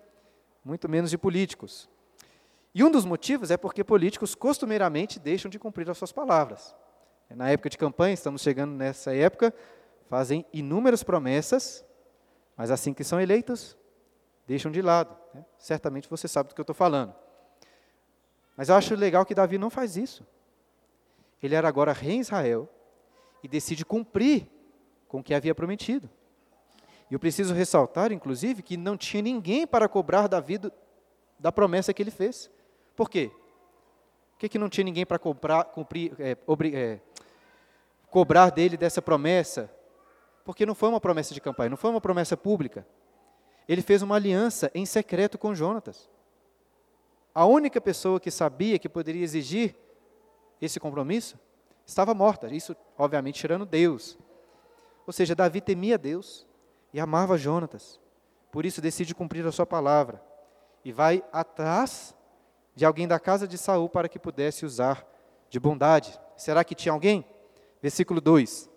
muito menos de políticos. E um dos motivos é porque políticos costumeiramente deixam de cumprir as suas palavras. Na época de campanha, estamos chegando nessa época, fazem inúmeras promessas, mas assim que são eleitos, deixam de lado. Né? Certamente você sabe do que eu estou falando. Mas eu acho legal que Davi não faz isso. Ele era agora rei em Israel e decide cumprir com o que havia prometido. E eu preciso ressaltar, inclusive, que não tinha ninguém para cobrar Davi da promessa que ele fez. Por quê? Por que, que não tinha ninguém para é, é, cobrar dele dessa promessa? Porque não foi uma promessa de campanha, não foi uma promessa pública. Ele fez uma aliança em secreto com Jonatas. A única pessoa que sabia que poderia exigir esse compromisso estava morta. Isso, obviamente, tirando Deus. Ou seja, Davi temia Deus e amava Jonatas. Por isso decide cumprir a sua palavra e vai atrás de alguém da casa de Saul para que pudesse usar de bondade. Será que tinha alguém? Versículo 2.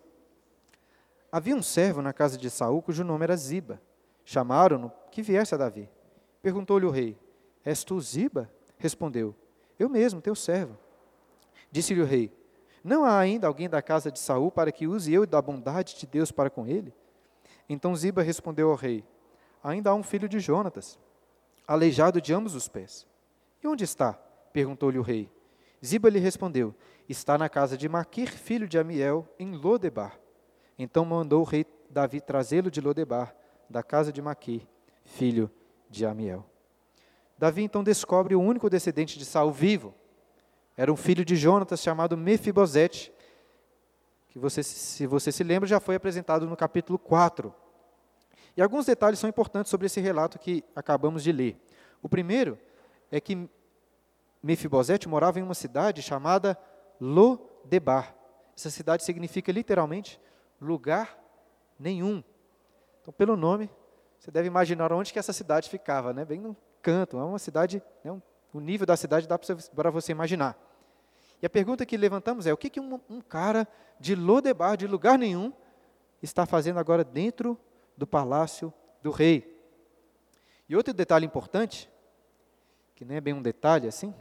Havia um servo na casa de Saul cujo nome era Ziba. Chamaram-no que viesse a Davi. Perguntou-lhe o rei: És tu Ziba? Respondeu: Eu mesmo, teu servo. Disse-lhe o rei: Não há ainda alguém da casa de Saul para que use eu da bondade de Deus para com ele? Então Ziba respondeu ao rei: Ainda há um filho de Jonatas, aleijado de ambos os pés. E onde está? perguntou-lhe o rei. Ziba lhe respondeu: Está na casa de Maquir, filho de Amiel, em Lodebar. Então mandou o rei Davi trazê-lo de Lodebar, da casa de Maquir, filho de Amiel. Davi então descobre o único descendente de Saul vivo. Era um filho de Jonatas chamado Mefibosete, que você, se você se lembra, já foi apresentado no capítulo 4. E alguns detalhes são importantes sobre esse relato que acabamos de ler. O primeiro é que Mefibosete morava em uma cidade chamada Lodebar. Essa cidade significa literalmente lugar nenhum. Então, pelo nome, você deve imaginar onde que essa cidade ficava, né? bem no canto, é uma cidade, né, o nível da cidade dá para você imaginar. E a pergunta que levantamos é: o que, que um, um cara de Lodebar, de lugar nenhum, está fazendo agora dentro do palácio do rei? E outro detalhe importante, que é bem um detalhe assim,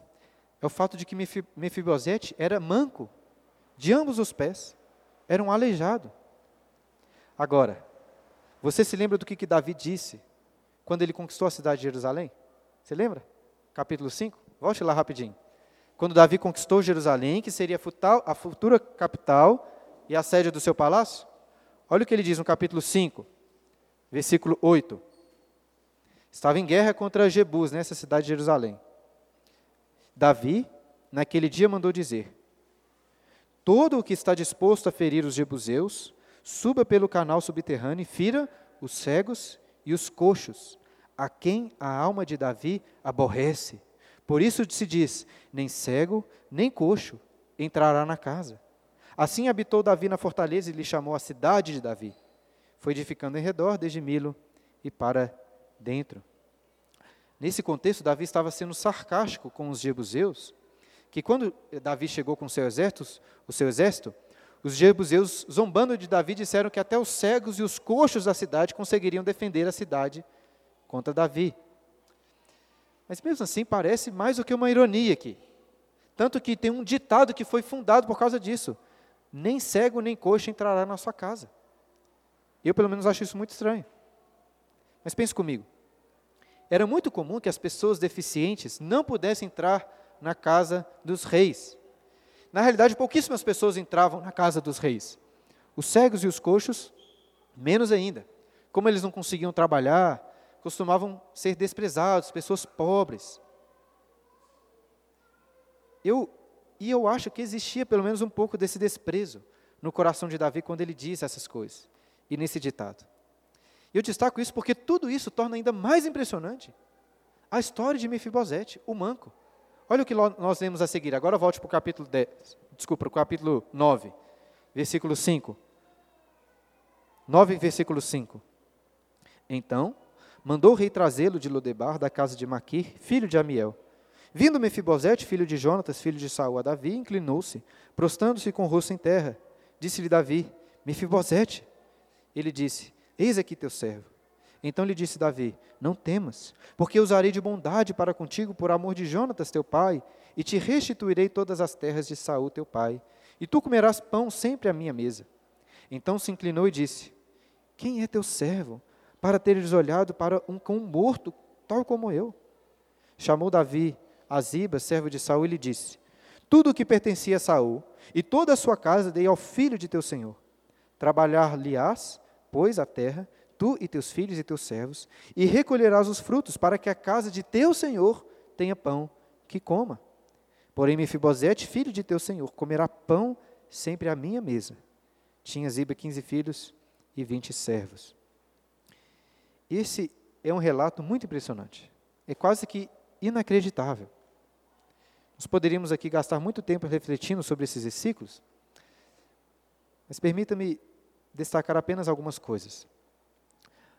é o fato de que Mefibosete era manco, de ambos os pés, era um aleijado. Agora, você se lembra do que, que Davi disse quando ele conquistou a cidade de Jerusalém? Você lembra? Capítulo 5? Volte lá rapidinho. Quando Davi conquistou Jerusalém, que seria a futura capital e a sede do seu palácio, olha o que ele diz no capítulo 5, versículo 8. Estava em guerra contra Jebus, nessa cidade de Jerusalém. Davi, naquele dia, mandou dizer: Todo o que está disposto a ferir os jebuseus, suba pelo canal subterrâneo e fira os cegos e os coxos, a quem a alma de Davi aborrece. Por isso se diz: nem cego, nem coxo entrará na casa. Assim habitou Davi na fortaleza e lhe chamou a cidade de Davi. Foi edificando em redor, desde Milo e para dentro. Nesse contexto, Davi estava sendo sarcástico com os jebuseus, que quando Davi chegou com seu exército, o seu exército, os jebuseus, zombando de Davi, disseram que até os cegos e os coxos da cidade conseguiriam defender a cidade contra Davi. Mas mesmo assim, parece mais do que uma ironia aqui. Tanto que tem um ditado que foi fundado por causa disso: nem cego nem coxo entrará na sua casa. Eu, pelo menos, acho isso muito estranho. Mas pense comigo. Era muito comum que as pessoas deficientes não pudessem entrar na casa dos reis. Na realidade, pouquíssimas pessoas entravam na casa dos reis. Os cegos e os coxos, menos ainda. Como eles não conseguiam trabalhar, costumavam ser desprezados, pessoas pobres. Eu, e eu acho que existia pelo menos um pouco desse desprezo no coração de Davi quando ele diz essas coisas e nesse ditado. E eu destaco isso porque tudo isso torna ainda mais impressionante a história de Mefibosete, o manco. Olha o que nós lemos a seguir. Agora volte para o capítulo 10, desculpa, para o capítulo 9, versículo 5. 9, versículo 5. Então, mandou o rei trazê-lo de Lodebar, da casa de Maquir, filho de Amiel. Vindo Mefibosete, filho de Jonatas, filho de Saul, a Davi, inclinou-se, prostando-se com o rosto em terra. Disse-lhe Davi: Mefibosete. Ele disse: Eis aqui teu servo. Então lhe disse Davi: Não temas, porque usarei de bondade para contigo por amor de Jonatas teu pai, e te restituirei todas as terras de Saul teu pai, e tu comerás pão sempre à minha mesa. Então se inclinou e disse: Quem é teu servo para teres olhado para um cão morto, tal como eu. Chamou Davi a Ziba, servo de Saul, e lhe disse: Tudo o que pertencia a Saul e toda a sua casa dei ao filho de teu senhor. Trabalhar-lhe-ás, pois, a terra, tu e teus filhos e teus servos, e recolherás os frutos, para que a casa de teu senhor tenha pão que coma. Porém, Mefibosete, filho de teu senhor, comerá pão sempre à minha mesa. Tinha Ziba quinze filhos e vinte servos. Esse é um relato muito impressionante. É quase que inacreditável. Nós poderíamos aqui gastar muito tempo refletindo sobre esses versículos, mas permita-me destacar apenas algumas coisas.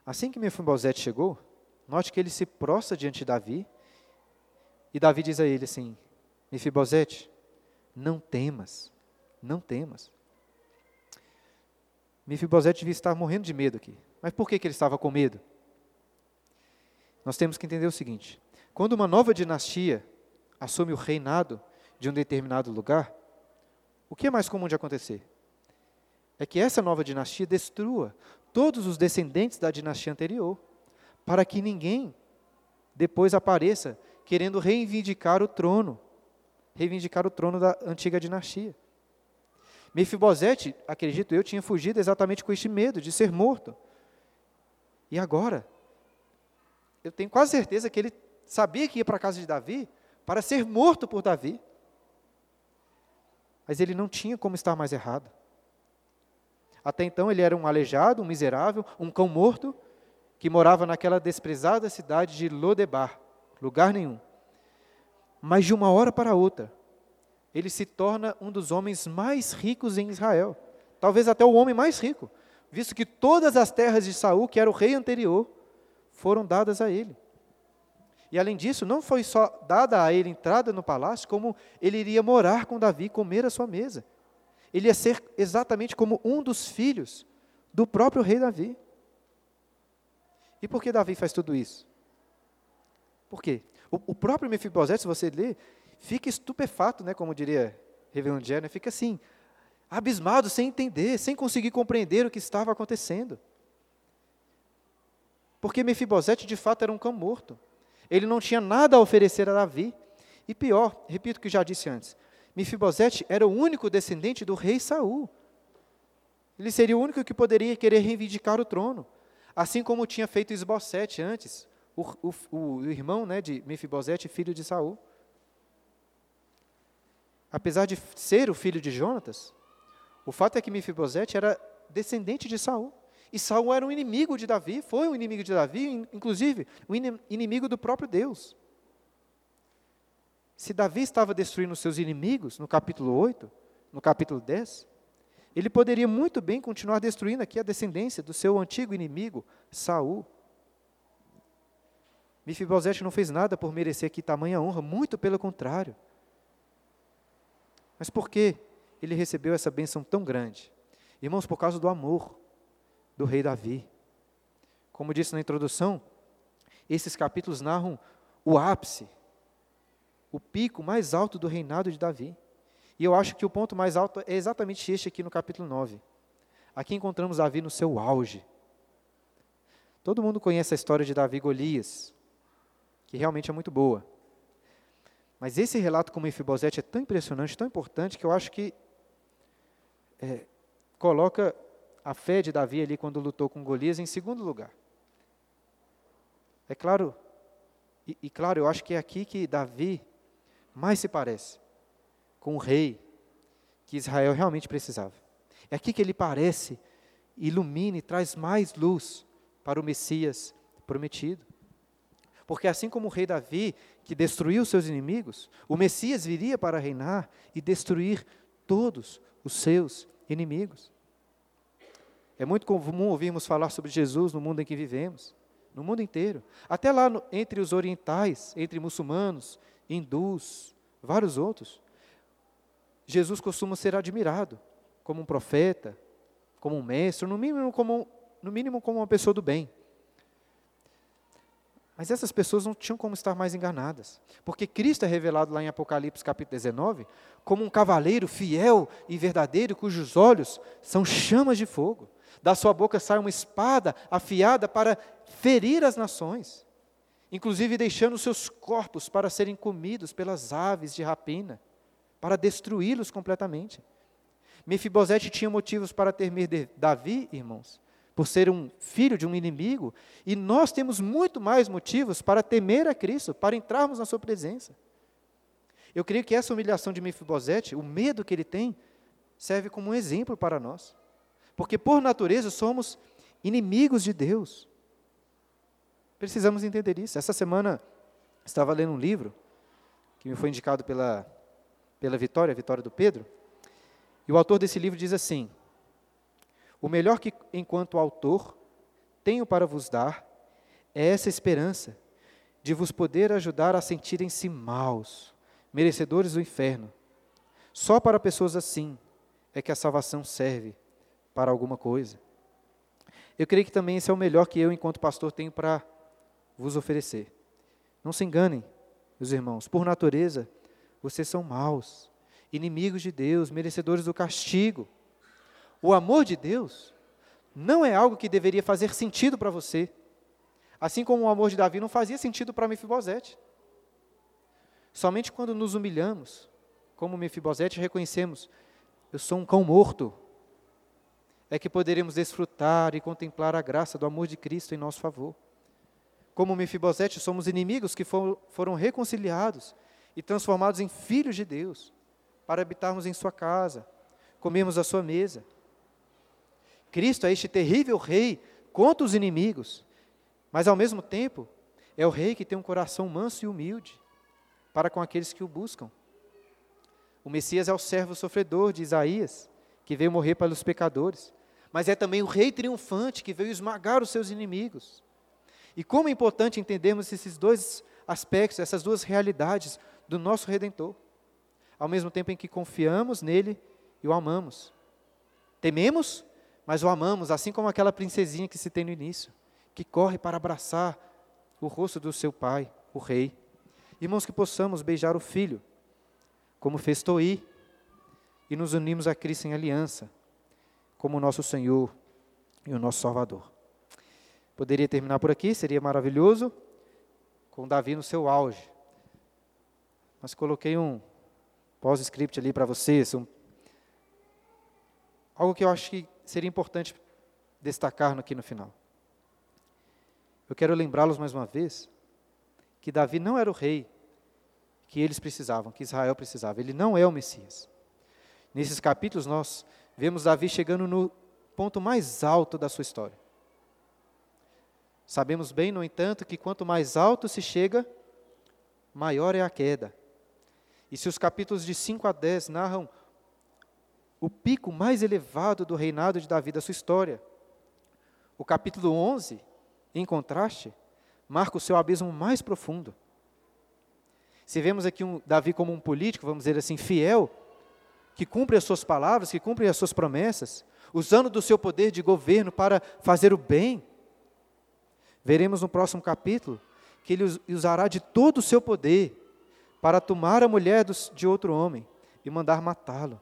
Assim que Mefibosete chegou, note que ele se prostra diante de Davi, e Davi diz a ele assim: Mefibosete, não temas, não temas. Mefibosete devia estar morrendo de medo aqui. Mas por que, que ele estava com medo? Nós temos que entender o seguinte: quando uma nova dinastia assume o reinado de um determinado lugar, o que é mais comum de acontecer? É que essa nova dinastia destrua todos os descendentes da dinastia anterior, para que ninguém depois apareça querendo reivindicar o trono, reivindicar o trono da antiga dinastia. Mefibosete, acredito eu, tinha fugido exatamente com este medo de ser morto. E agora, eu tenho quase certeza que ele sabia que ia para a casa de Davi para ser morto por Davi. Mas ele não tinha como estar mais errado. Até então ele era um aleijado, um miserável, um cão morto, que morava naquela desprezada cidade de Lodebar, lugar nenhum. Mas de uma hora para outra, ele se torna um dos homens mais ricos em Israel, talvez até o homem mais rico, visto que todas as terras de Saul, que era o rei anterior, foram dadas a ele. E além disso, não foi só dada a ele entrada no palácio, como ele iria morar com Davi, comer a sua mesa. Ele ia ser exatamente como um dos filhos do próprio rei Davi. E por que Davi faz tudo isso? Por quê? O, o próprio Mefibosete, se você ler, fica estupefato, né, como diria Reverendo Jenner, fica assim, abismado, sem entender, sem conseguir compreender o que estava acontecendo. Porque Mefibosete de fato era um cão morto. Ele não tinha nada a oferecer a Davi. E pior, repito o que já disse antes, Mefibosete era o único descendente do rei Saul. Ele seria o único que poderia querer reivindicar o trono, assim como tinha feito Esbocete antes, o, o, o irmão né, de Mefibosete, filho de Saul. Apesar de ser o filho de Jonatas, o fato é que Mefibosete era descendente de Saul. E Saul era um inimigo de Davi, foi um inimigo de Davi, inclusive um inimigo do próprio Deus. Se Davi estava destruindo seus inimigos, no capítulo 8, no capítulo 10, ele poderia muito bem continuar destruindo aqui a descendência do seu antigo inimigo, Saul. Mefibosete não fez nada por merecer aqui tamanha honra, muito pelo contrário. Mas por que ele recebeu essa bênção tão grande? Irmãos, por causa do amor do rei Davi. Como disse na introdução, esses capítulos narram o ápice, o pico mais alto do reinado de Davi. E eu acho que o ponto mais alto é exatamente este aqui no capítulo 9. Aqui encontramos Davi no seu auge. Todo mundo conhece a história de Davi e Golias, que realmente é muito boa. Mas esse relato com Mefibosete é tão impressionante, tão importante, que eu acho que é, coloca a fé de Davi ali quando lutou com Golias em segundo lugar. É claro, e, e, claro, eu acho que é aqui que Davi mais se parece com o rei que Israel realmente precisava. É aqui que ele parece, ilumina e traz mais luz para o Messias prometido. Porque assim como o rei Davi, que destruiu seus inimigos, o Messias viria para reinar e destruir todos os seus inimigos. É muito comum ouvirmos falar sobre Jesus no mundo em que vivemos, no mundo inteiro. Até lá no, entre os orientais, entre muçulmanos, hindus, vários outros. Jesus costuma ser admirado como um profeta, como um mestre, no mínimo como, no mínimo como uma pessoa do bem. Mas essas pessoas não tinham como estar mais enganadas, porque Cristo é revelado lá em Apocalipse capítulo 19 como um cavaleiro fiel e verdadeiro, cujos olhos são chamas de fogo. Da sua boca sai uma espada afiada para ferir as nações, inclusive deixando seus corpos para serem comidos pelas aves de rapina, para destruí-los completamente. Mefibosete tinha motivos para temer Davi, irmãos, por ser um filho de um inimigo, e nós temos muito mais motivos para temer a Cristo, para entrarmos na sua presença. Eu creio que essa humilhação de Mefibosete, o medo que ele tem, serve como um exemplo para nós. Porque por natureza somos inimigos de Deus. Precisamos entender isso. Essa semana estava lendo um livro que me foi indicado pela pela Vitória, a Vitória do Pedro. E o autor desse livro diz assim: o melhor que, enquanto autor, tenho para vos dar é essa esperança de vos poder ajudar a sentirem-se maus, merecedores do inferno. Só para pessoas assim é que a salvação serve para alguma coisa. Eu creio que também esse é o melhor que eu, enquanto pastor, tenho para vos oferecer. Não se enganem, meus irmãos, por natureza, vocês são maus, inimigos de Deus, merecedores do castigo. O amor de Deus não é algo que deveria fazer sentido para você, assim como o amor de Davi não fazia sentido para Mefibosete. Somente quando nos humilhamos, como Mefibosete, reconhecemos: eu sou um cão morto, é que poderemos desfrutar e contemplar a graça do amor de Cristo em nosso favor. Como Mefibosete, somos inimigos que foram reconciliados e transformados em filhos de Deus, para habitarmos em sua casa, comermos à sua mesa. Cristo é este terrível rei contra os inimigos, mas ao mesmo tempo é o rei que tem um coração manso e humilde para com aqueles que o buscam. O Messias é o servo sofredor de Isaías, que veio morrer pelos pecadores, mas é também o rei triunfante que veio esmagar os seus inimigos. E como é importante entendermos esses dois aspectos, essas duas realidades do nosso redentor, ao mesmo tempo em que confiamos nele e o amamos. Tememos mas o amamos, assim como aquela princesinha que se tem no início, que corre para abraçar o rosto do seu pai, o rei. Irmãos, que possamos beijar o filho, como fez Toí, e nos unimos a Cristo em aliança, como o nosso Senhor e o nosso Salvador. Poderia terminar por aqui, seria maravilhoso, com Davi no seu auge. Mas coloquei um pós-script ali para vocês, um, algo que eu acho que seria importante destacar aqui no final. Eu quero lembrá-los mais uma vez que Davi não era o rei que eles precisavam, que Israel precisava. Ele não é o Messias. Nesses capítulos nós vemos Davi chegando no ponto mais alto da sua história. Sabemos bem, no entanto, que quanto mais alto se chega, maior é a queda. E se os capítulos de 5 a 10 narram o pico mais elevado do reinado de Davi da sua história. O capítulo 11, em contraste, marca o seu abismo mais profundo. Se vemos aqui um Davi como um político, vamos dizer assim, fiel, que cumpre as suas palavras, que cumpre as suas promessas, usando do seu poder de governo para fazer o bem, veremos no próximo capítulo que ele usará de todo o seu poder para tomar a mulher de outro homem e mandar matá-lo.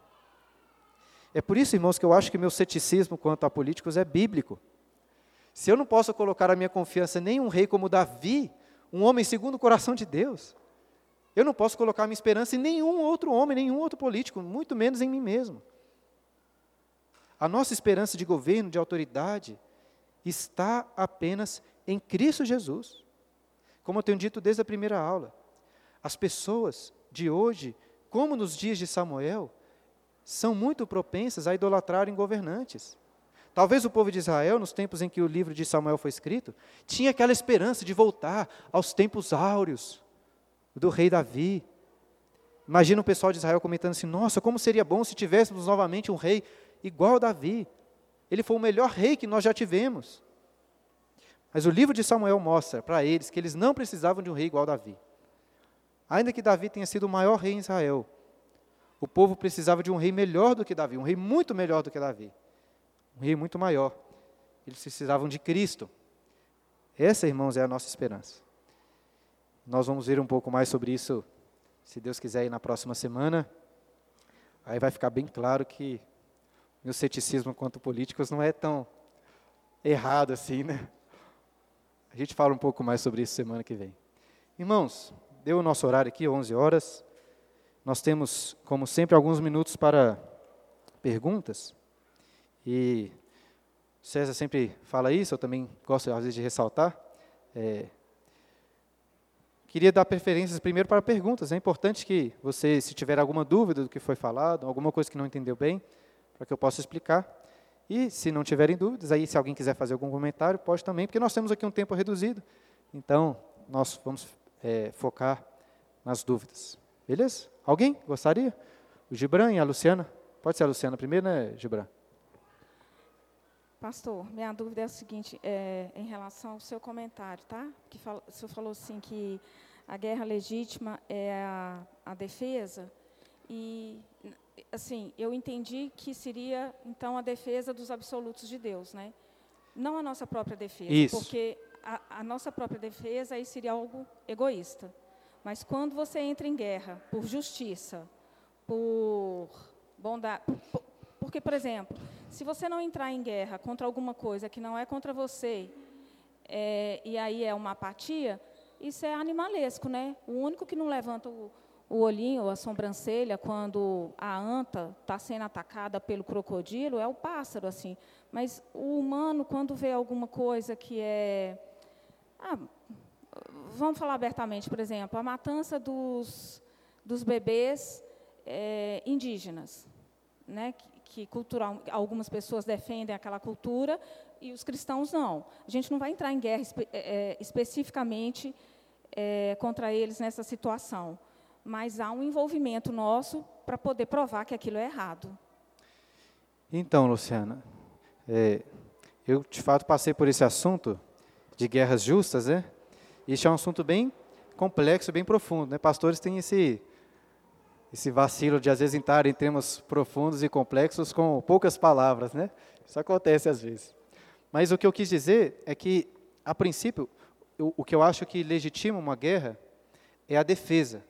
É por isso, irmãos, que eu acho que meu ceticismo quanto a políticos é bíblico. Se eu não posso colocar a minha confiança em um rei como Davi, um homem segundo o coração de Deus, eu não posso colocar minha esperança em nenhum outro homem, nenhum outro político, muito menos em mim mesmo. A nossa esperança de governo, de autoridade, está apenas em Cristo Jesus. Como eu tenho dito desde a primeira aula, as pessoas de hoje, como nos dias de Samuel, são muito propensas a idolatrarem governantes. Talvez o povo de Israel, nos tempos em que o livro de Samuel foi escrito, tinha aquela esperança de voltar aos tempos áureos do rei Davi. Imagina o pessoal de Israel comentando assim: nossa, como seria bom se tivéssemos novamente um rei igual a Davi. Ele foi o melhor rei que nós já tivemos. Mas o livro de Samuel mostra para eles que eles não precisavam de um rei igual Davi. Ainda que Davi tenha sido o maior rei em Israel, o povo precisava de um rei melhor do que Davi, um rei muito melhor do que Davi. Um rei muito maior. Eles precisavam de Cristo. Essa, irmãos, é a nossa esperança. Nós vamos ver um pouco mais sobre isso, se Deus quiser, ir na próxima semana. Aí vai ficar bem claro que meu ceticismo quanto políticos não é tão errado assim, né? A gente fala um pouco mais sobre isso semana que vem. Irmãos, deu o nosso horário aqui, 11 horas. Nós temos, como sempre, alguns minutos para perguntas. E César sempre fala isso, eu também gosto, às vezes, de ressaltar. É, queria dar preferências primeiro para perguntas. É importante que você, se tiver alguma dúvida do que foi falado, alguma coisa que não entendeu bem, para que eu possa explicar. E se não tiverem dúvidas, aí se alguém quiser fazer algum comentário, pode também, porque nós temos aqui um tempo reduzido. Então, nós vamos é, focar nas dúvidas. Beleza? Alguém gostaria? O Gibran e a Luciana? Pode ser a Luciana primeiro, né, Gibran? Pastor, minha dúvida é a seguinte, é, em relação ao seu comentário, tá? Que fala, o senhor falou assim que a guerra legítima é a, a defesa e assim, eu entendi que seria, então, a defesa dos absolutos de Deus, né? Não a nossa própria defesa, Isso. porque a, a, nossa própria defesa aí seria algo egoísta. Mas quando você entra em guerra por justiça, por bondade, por, porque, por exemplo, se você não entrar em guerra contra alguma coisa que não é contra você, é, e aí é uma apatia, isso é animalesco, né? O único que não levanta o, o olhinho, a sobrancelha, quando a anta está sendo atacada pelo crocodilo, é o pássaro, assim. Mas o humano, quando vê alguma coisa que é... Ah, vamos falar abertamente, por exemplo, a matança dos, dos bebês é, indígenas, né, que, que cultural, algumas pessoas defendem aquela cultura e os cristãos não. A gente não vai entrar em guerra espe, é, especificamente é, contra eles nessa situação mas há um envolvimento nosso para poder provar que aquilo é errado. Então, Luciana, é, eu de fato passei por esse assunto de guerras justas, né? Isso é um assunto bem complexo, bem profundo, né? Pastores têm esse esse vacilo de às vezes entrar em termos profundos e complexos com poucas palavras, né? Isso acontece às vezes. Mas o que eu quis dizer é que, a princípio, o, o que eu acho que legitima uma guerra é a defesa.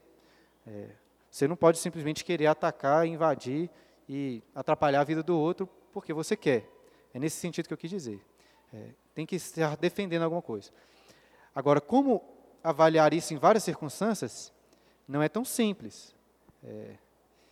É, você não pode simplesmente querer atacar, invadir e atrapalhar a vida do outro porque você quer. É nesse sentido que eu quis dizer. É, tem que estar defendendo alguma coisa. Agora, como avaliar isso em várias circunstâncias, não é tão simples. É,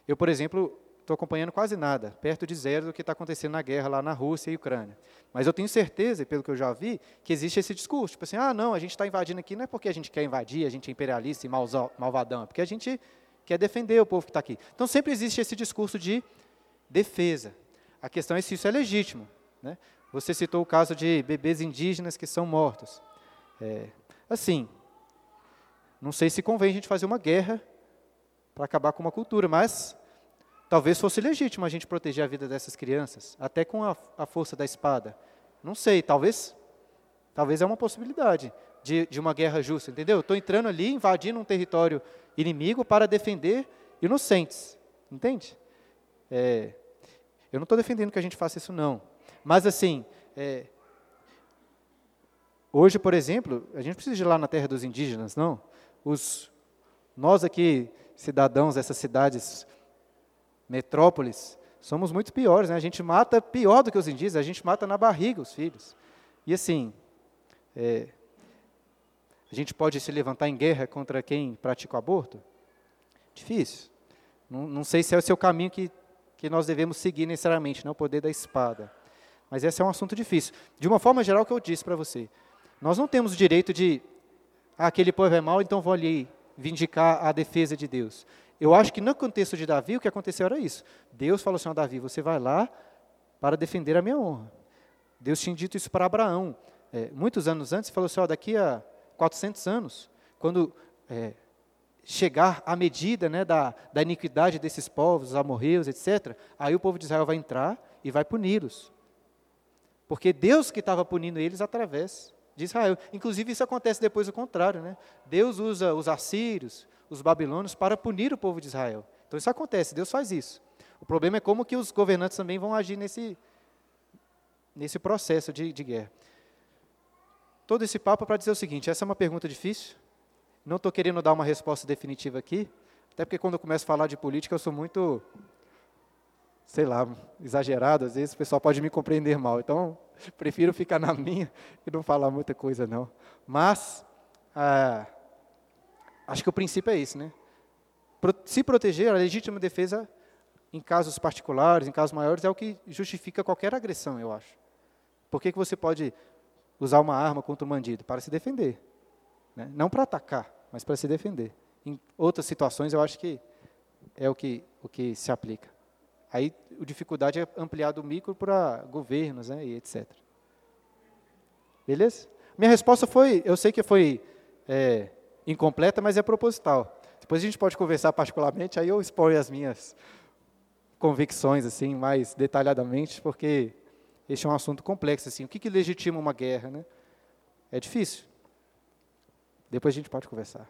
eu, por exemplo, estou acompanhando quase nada, perto de zero do que está acontecendo na guerra lá na Rússia e Ucrânia. Mas eu tenho certeza, pelo que eu já vi, que existe esse discurso. Tipo assim, ah, não, a gente está invadindo aqui não é porque a gente quer invadir, a gente é imperialista e malvadão, é porque a gente quer defender o povo que está aqui. Então sempre existe esse discurso de defesa. A questão é se isso é legítimo. Né? Você citou o caso de bebês indígenas que são mortos. É, assim, não sei se convém a gente fazer uma guerra para acabar com uma cultura, mas Talvez fosse legítimo a gente proteger a vida dessas crianças, até com a, a força da espada. Não sei, talvez, talvez é uma possibilidade de, de uma guerra justa, entendeu? Estou entrando ali, invadindo um território inimigo para defender inocentes, entende? É, eu não estou defendendo que a gente faça isso, não. Mas, assim, é, hoje, por exemplo, a gente precisa ir lá na terra dos indígenas, não? Os, nós aqui, cidadãos dessas cidades metrópoles, somos muito piores, né? A gente mata pior do que os indígenas, a gente mata na barriga os filhos. E assim, é, a gente pode se levantar em guerra contra quem pratica o aborto? Difícil. Não, não sei se é o seu caminho que, que nós devemos seguir necessariamente, não é o poder da espada. Mas esse é um assunto difícil. De uma forma geral, que eu disse para você, nós não temos o direito de, ah, aquele povo é mau, então vou ali vindicar a defesa de Deus. Eu acho que no contexto de Davi, o que aconteceu era isso. Deus falou assim: a Davi, você vai lá para defender a minha honra. Deus tinha dito isso para Abraão. É, muitos anos antes, falou assim: ó, daqui a 400 anos, quando é, chegar a medida né, da, da iniquidade desses povos, os amorreus, etc., aí o povo de Israel vai entrar e vai puni-los. Porque Deus que estava punindo eles através de Israel. Inclusive, isso acontece depois o contrário. Né? Deus usa os assírios, os babilônios, para punir o povo de Israel. Então, isso acontece, Deus faz isso. O problema é como que os governantes também vão agir nesse, nesse processo de, de guerra. Todo esse papo para dizer o seguinte: essa é uma pergunta difícil. Não estou querendo dar uma resposta definitiva aqui, até porque quando eu começo a falar de política eu sou muito sei lá, exagerado, às vezes o pessoal pode me compreender mal. Então, prefiro ficar na minha e não falar muita coisa, não. Mas, ah, acho que o princípio é esse, né? Se proteger, a legítima defesa, em casos particulares, em casos maiores, é o que justifica qualquer agressão, eu acho. Por que, que você pode usar uma arma contra um bandido? Para se defender. Né? Não para atacar, mas para se defender. Em outras situações, eu acho que é o que, o que se aplica. Aí a dificuldade é ampliar do micro para governos né, e etc. Beleza? Minha resposta foi, eu sei que foi é, incompleta, mas é proposital. Depois a gente pode conversar particularmente, aí eu exponho as minhas convicções assim mais detalhadamente, porque este é um assunto complexo assim. O que, que legitima uma guerra, né? É difícil. Depois a gente pode conversar.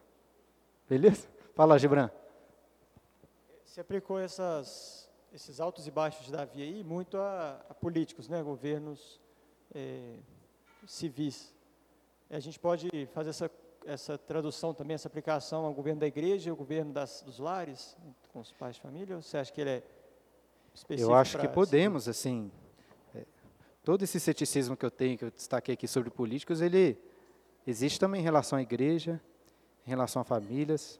Beleza? Fala, Gibran. Você aplicou essas esses altos e baixos de Davi aí muito a, a políticos, né, governos é, civis. A gente pode fazer essa, essa tradução também, essa aplicação ao governo da igreja, ao governo das, dos lares, com os pais de família, ou você acha que ele é específico? Eu acho que podemos, assim, é, todo esse ceticismo que eu tenho, que eu destaquei aqui sobre políticos, ele existe também em relação à igreja, em relação a famílias.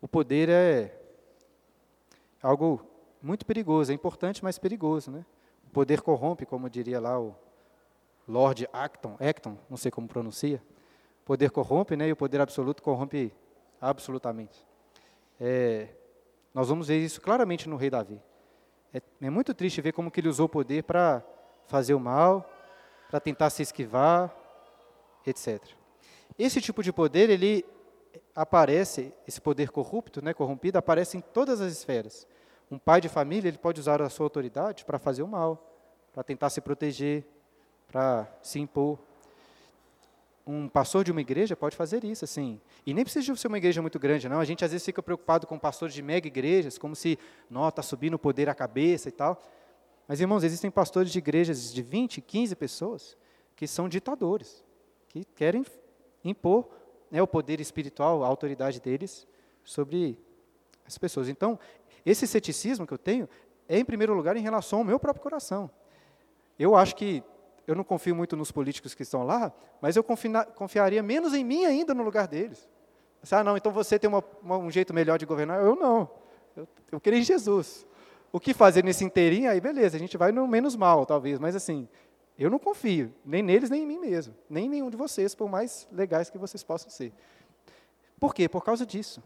O poder é algo muito perigoso, é importante, mas perigoso. Né? O poder corrompe, como diria lá o Lord Acton, Acton não sei como pronuncia. Poder corrompe né, e o poder absoluto corrompe absolutamente. É, nós vamos ver isso claramente no rei Davi. É, é muito triste ver como que ele usou o poder para fazer o mal, para tentar se esquivar, etc. Esse tipo de poder, ele aparece, esse poder corrupto, né, corrompido, aparece em todas as esferas. Um pai de família, ele pode usar a sua autoridade para fazer o mal, para tentar se proteger, para se impor. Um pastor de uma igreja pode fazer isso, assim. E nem precisa ser uma igreja muito grande, não. A gente às vezes fica preocupado com pastores de mega igrejas, como se, não, está subindo o poder à cabeça e tal. Mas, irmãos, existem pastores de igrejas de 20, 15 pessoas que são ditadores, que querem impor né, o poder espiritual, a autoridade deles sobre as pessoas. Então, esse ceticismo que eu tenho é, em primeiro lugar, em relação ao meu próprio coração. Eu acho que eu não confio muito nos políticos que estão lá, mas eu confiaria menos em mim ainda no lugar deles. Ah, não, então você tem uma, uma, um jeito melhor de governar? Eu não. Eu, eu creio em Jesus. O que fazer nesse inteirinho? Aí, beleza, a gente vai no menos mal, talvez, mas assim, eu não confio, nem neles, nem em mim mesmo, nem em nenhum de vocês, por mais legais que vocês possam ser. Por quê? Por causa disso.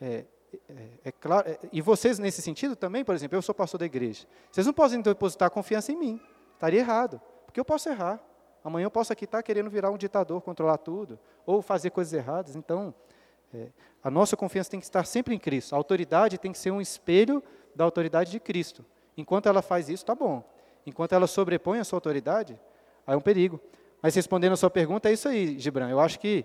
É, é, é claro, é, e vocês nesse sentido também, por exemplo, eu sou pastor da igreja. Vocês não podem depositar confiança em mim. Estaria errado, porque eu posso errar. Amanhã eu posso aqui estar querendo virar um ditador, controlar tudo, ou fazer coisas erradas. Então, é, a nossa confiança tem que estar sempre em Cristo. A autoridade tem que ser um espelho da autoridade de Cristo. Enquanto ela faz isso, está bom. Enquanto ela sobrepõe a sua autoridade, aí é um perigo. Mas respondendo a sua pergunta, é isso aí, Gibran. Eu acho que,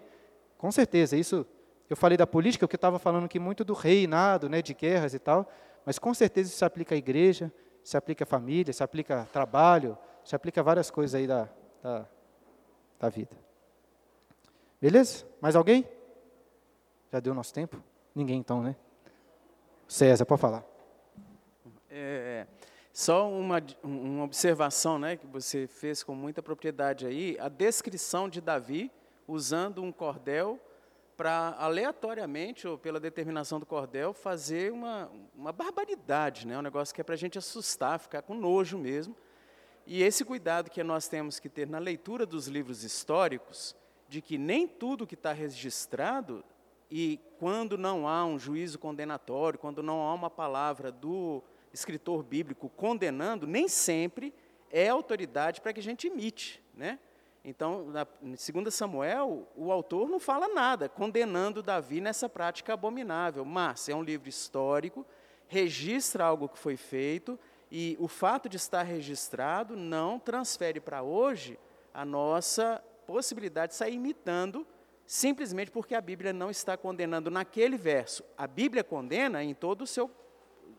com certeza, isso eu falei da política, porque eu estava falando aqui muito do reinado, né, de guerras e tal, mas com certeza isso se aplica à igreja, se aplica à família, se aplica ao trabalho, se aplica a várias coisas aí da, da, da vida. Beleza? Mais alguém? Já deu nosso tempo? Ninguém então, né? César, pode falar. É, só uma, uma observação né, que você fez com muita propriedade aí, a descrição de Davi usando um cordel para aleatoriamente ou pela determinação do cordel fazer uma, uma barbaridade, né? um negócio que é para a gente assustar, ficar com nojo mesmo. E esse cuidado que nós temos que ter na leitura dos livros históricos, de que nem tudo que está registrado E quando não há um juízo condenatório, quando não há uma palavra do escritor bíblico condenando, nem sempre é autoridade para que a gente imite, né? Então, na 2 Samuel, o autor não fala nada condenando Davi nessa prática abominável, mas é um livro histórico, registra algo que foi feito, e o fato de estar registrado não transfere para hoje a nossa possibilidade de sair imitando, simplesmente porque a Bíblia não está condenando naquele verso. A Bíblia condena em todo o seu,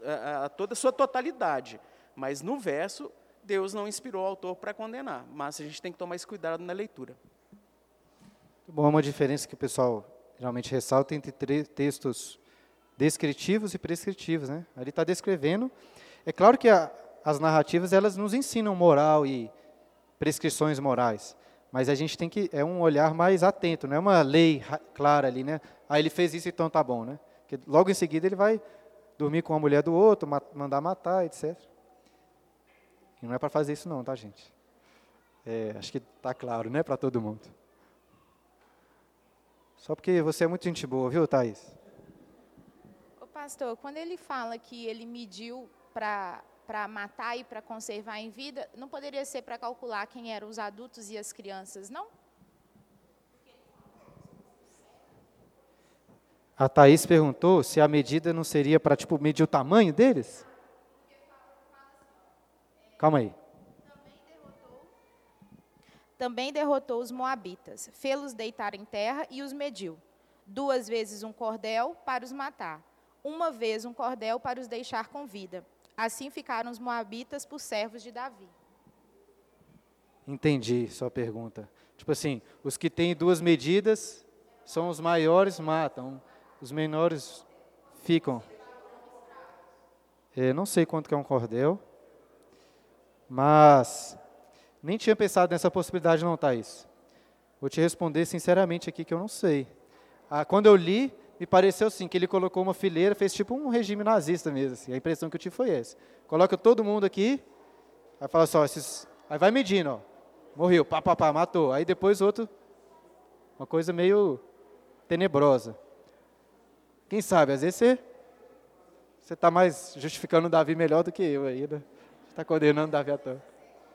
a, a toda a sua totalidade, mas no verso Deus não inspirou o autor para condenar, mas a gente tem que tomar esse cuidado na leitura. Bom, uma diferença que o pessoal geralmente ressalta entre textos descritivos e prescritivos, né? Ali está descrevendo. É claro que a, as narrativas elas nos ensinam moral e prescrições morais, mas a gente tem que é um olhar mais atento, não é uma lei clara ali, né? Ah, ele fez isso, então tá bom, né? Porque logo em seguida ele vai dormir com a mulher do outro, mandar matar, etc. E não é para fazer isso não, tá, gente? É, acho que está claro, né, para todo mundo. Só porque você é muito gente boa, viu, Thaís? Ô, pastor, quando ele fala que ele mediu para matar e para conservar em vida, não poderia ser para calcular quem eram os adultos e as crianças, não? A Thaís perguntou se a medida não seria para tipo medir o tamanho deles? Calma aí. Também derrotou, os moabitas, fê-los deitar em terra e os mediu. Duas vezes um cordel para os matar, uma vez um cordel para os deixar com vida. Assim ficaram os moabitas por servos de Davi. Entendi sua pergunta. Tipo assim, os que têm duas medidas são os maiores matam, os menores ficam. Eu não sei quanto que é um cordel. Mas nem tinha pensado nessa possibilidade não, Thaís. Vou te responder sinceramente aqui que eu não sei. Ah, quando eu li, me pareceu assim, que ele colocou uma fileira, fez tipo um regime nazista mesmo. Assim. A impressão que eu tive foi essa. Coloca todo mundo aqui, aí fala só, esses, aí vai medindo, ó. Morreu, pá, pá, pá, matou. Aí depois outro, uma coisa meio tenebrosa. Quem sabe, às vezes você você está mais justificando o Davi melhor do que eu aí, né? Está condenando Davi à toa.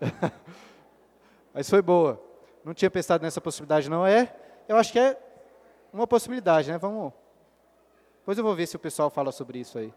Mas foi boa. Não tinha pensado nessa possibilidade, não é? Eu acho que é uma possibilidade, né? Vamos. Depois eu vou ver se o pessoal fala sobre isso aí.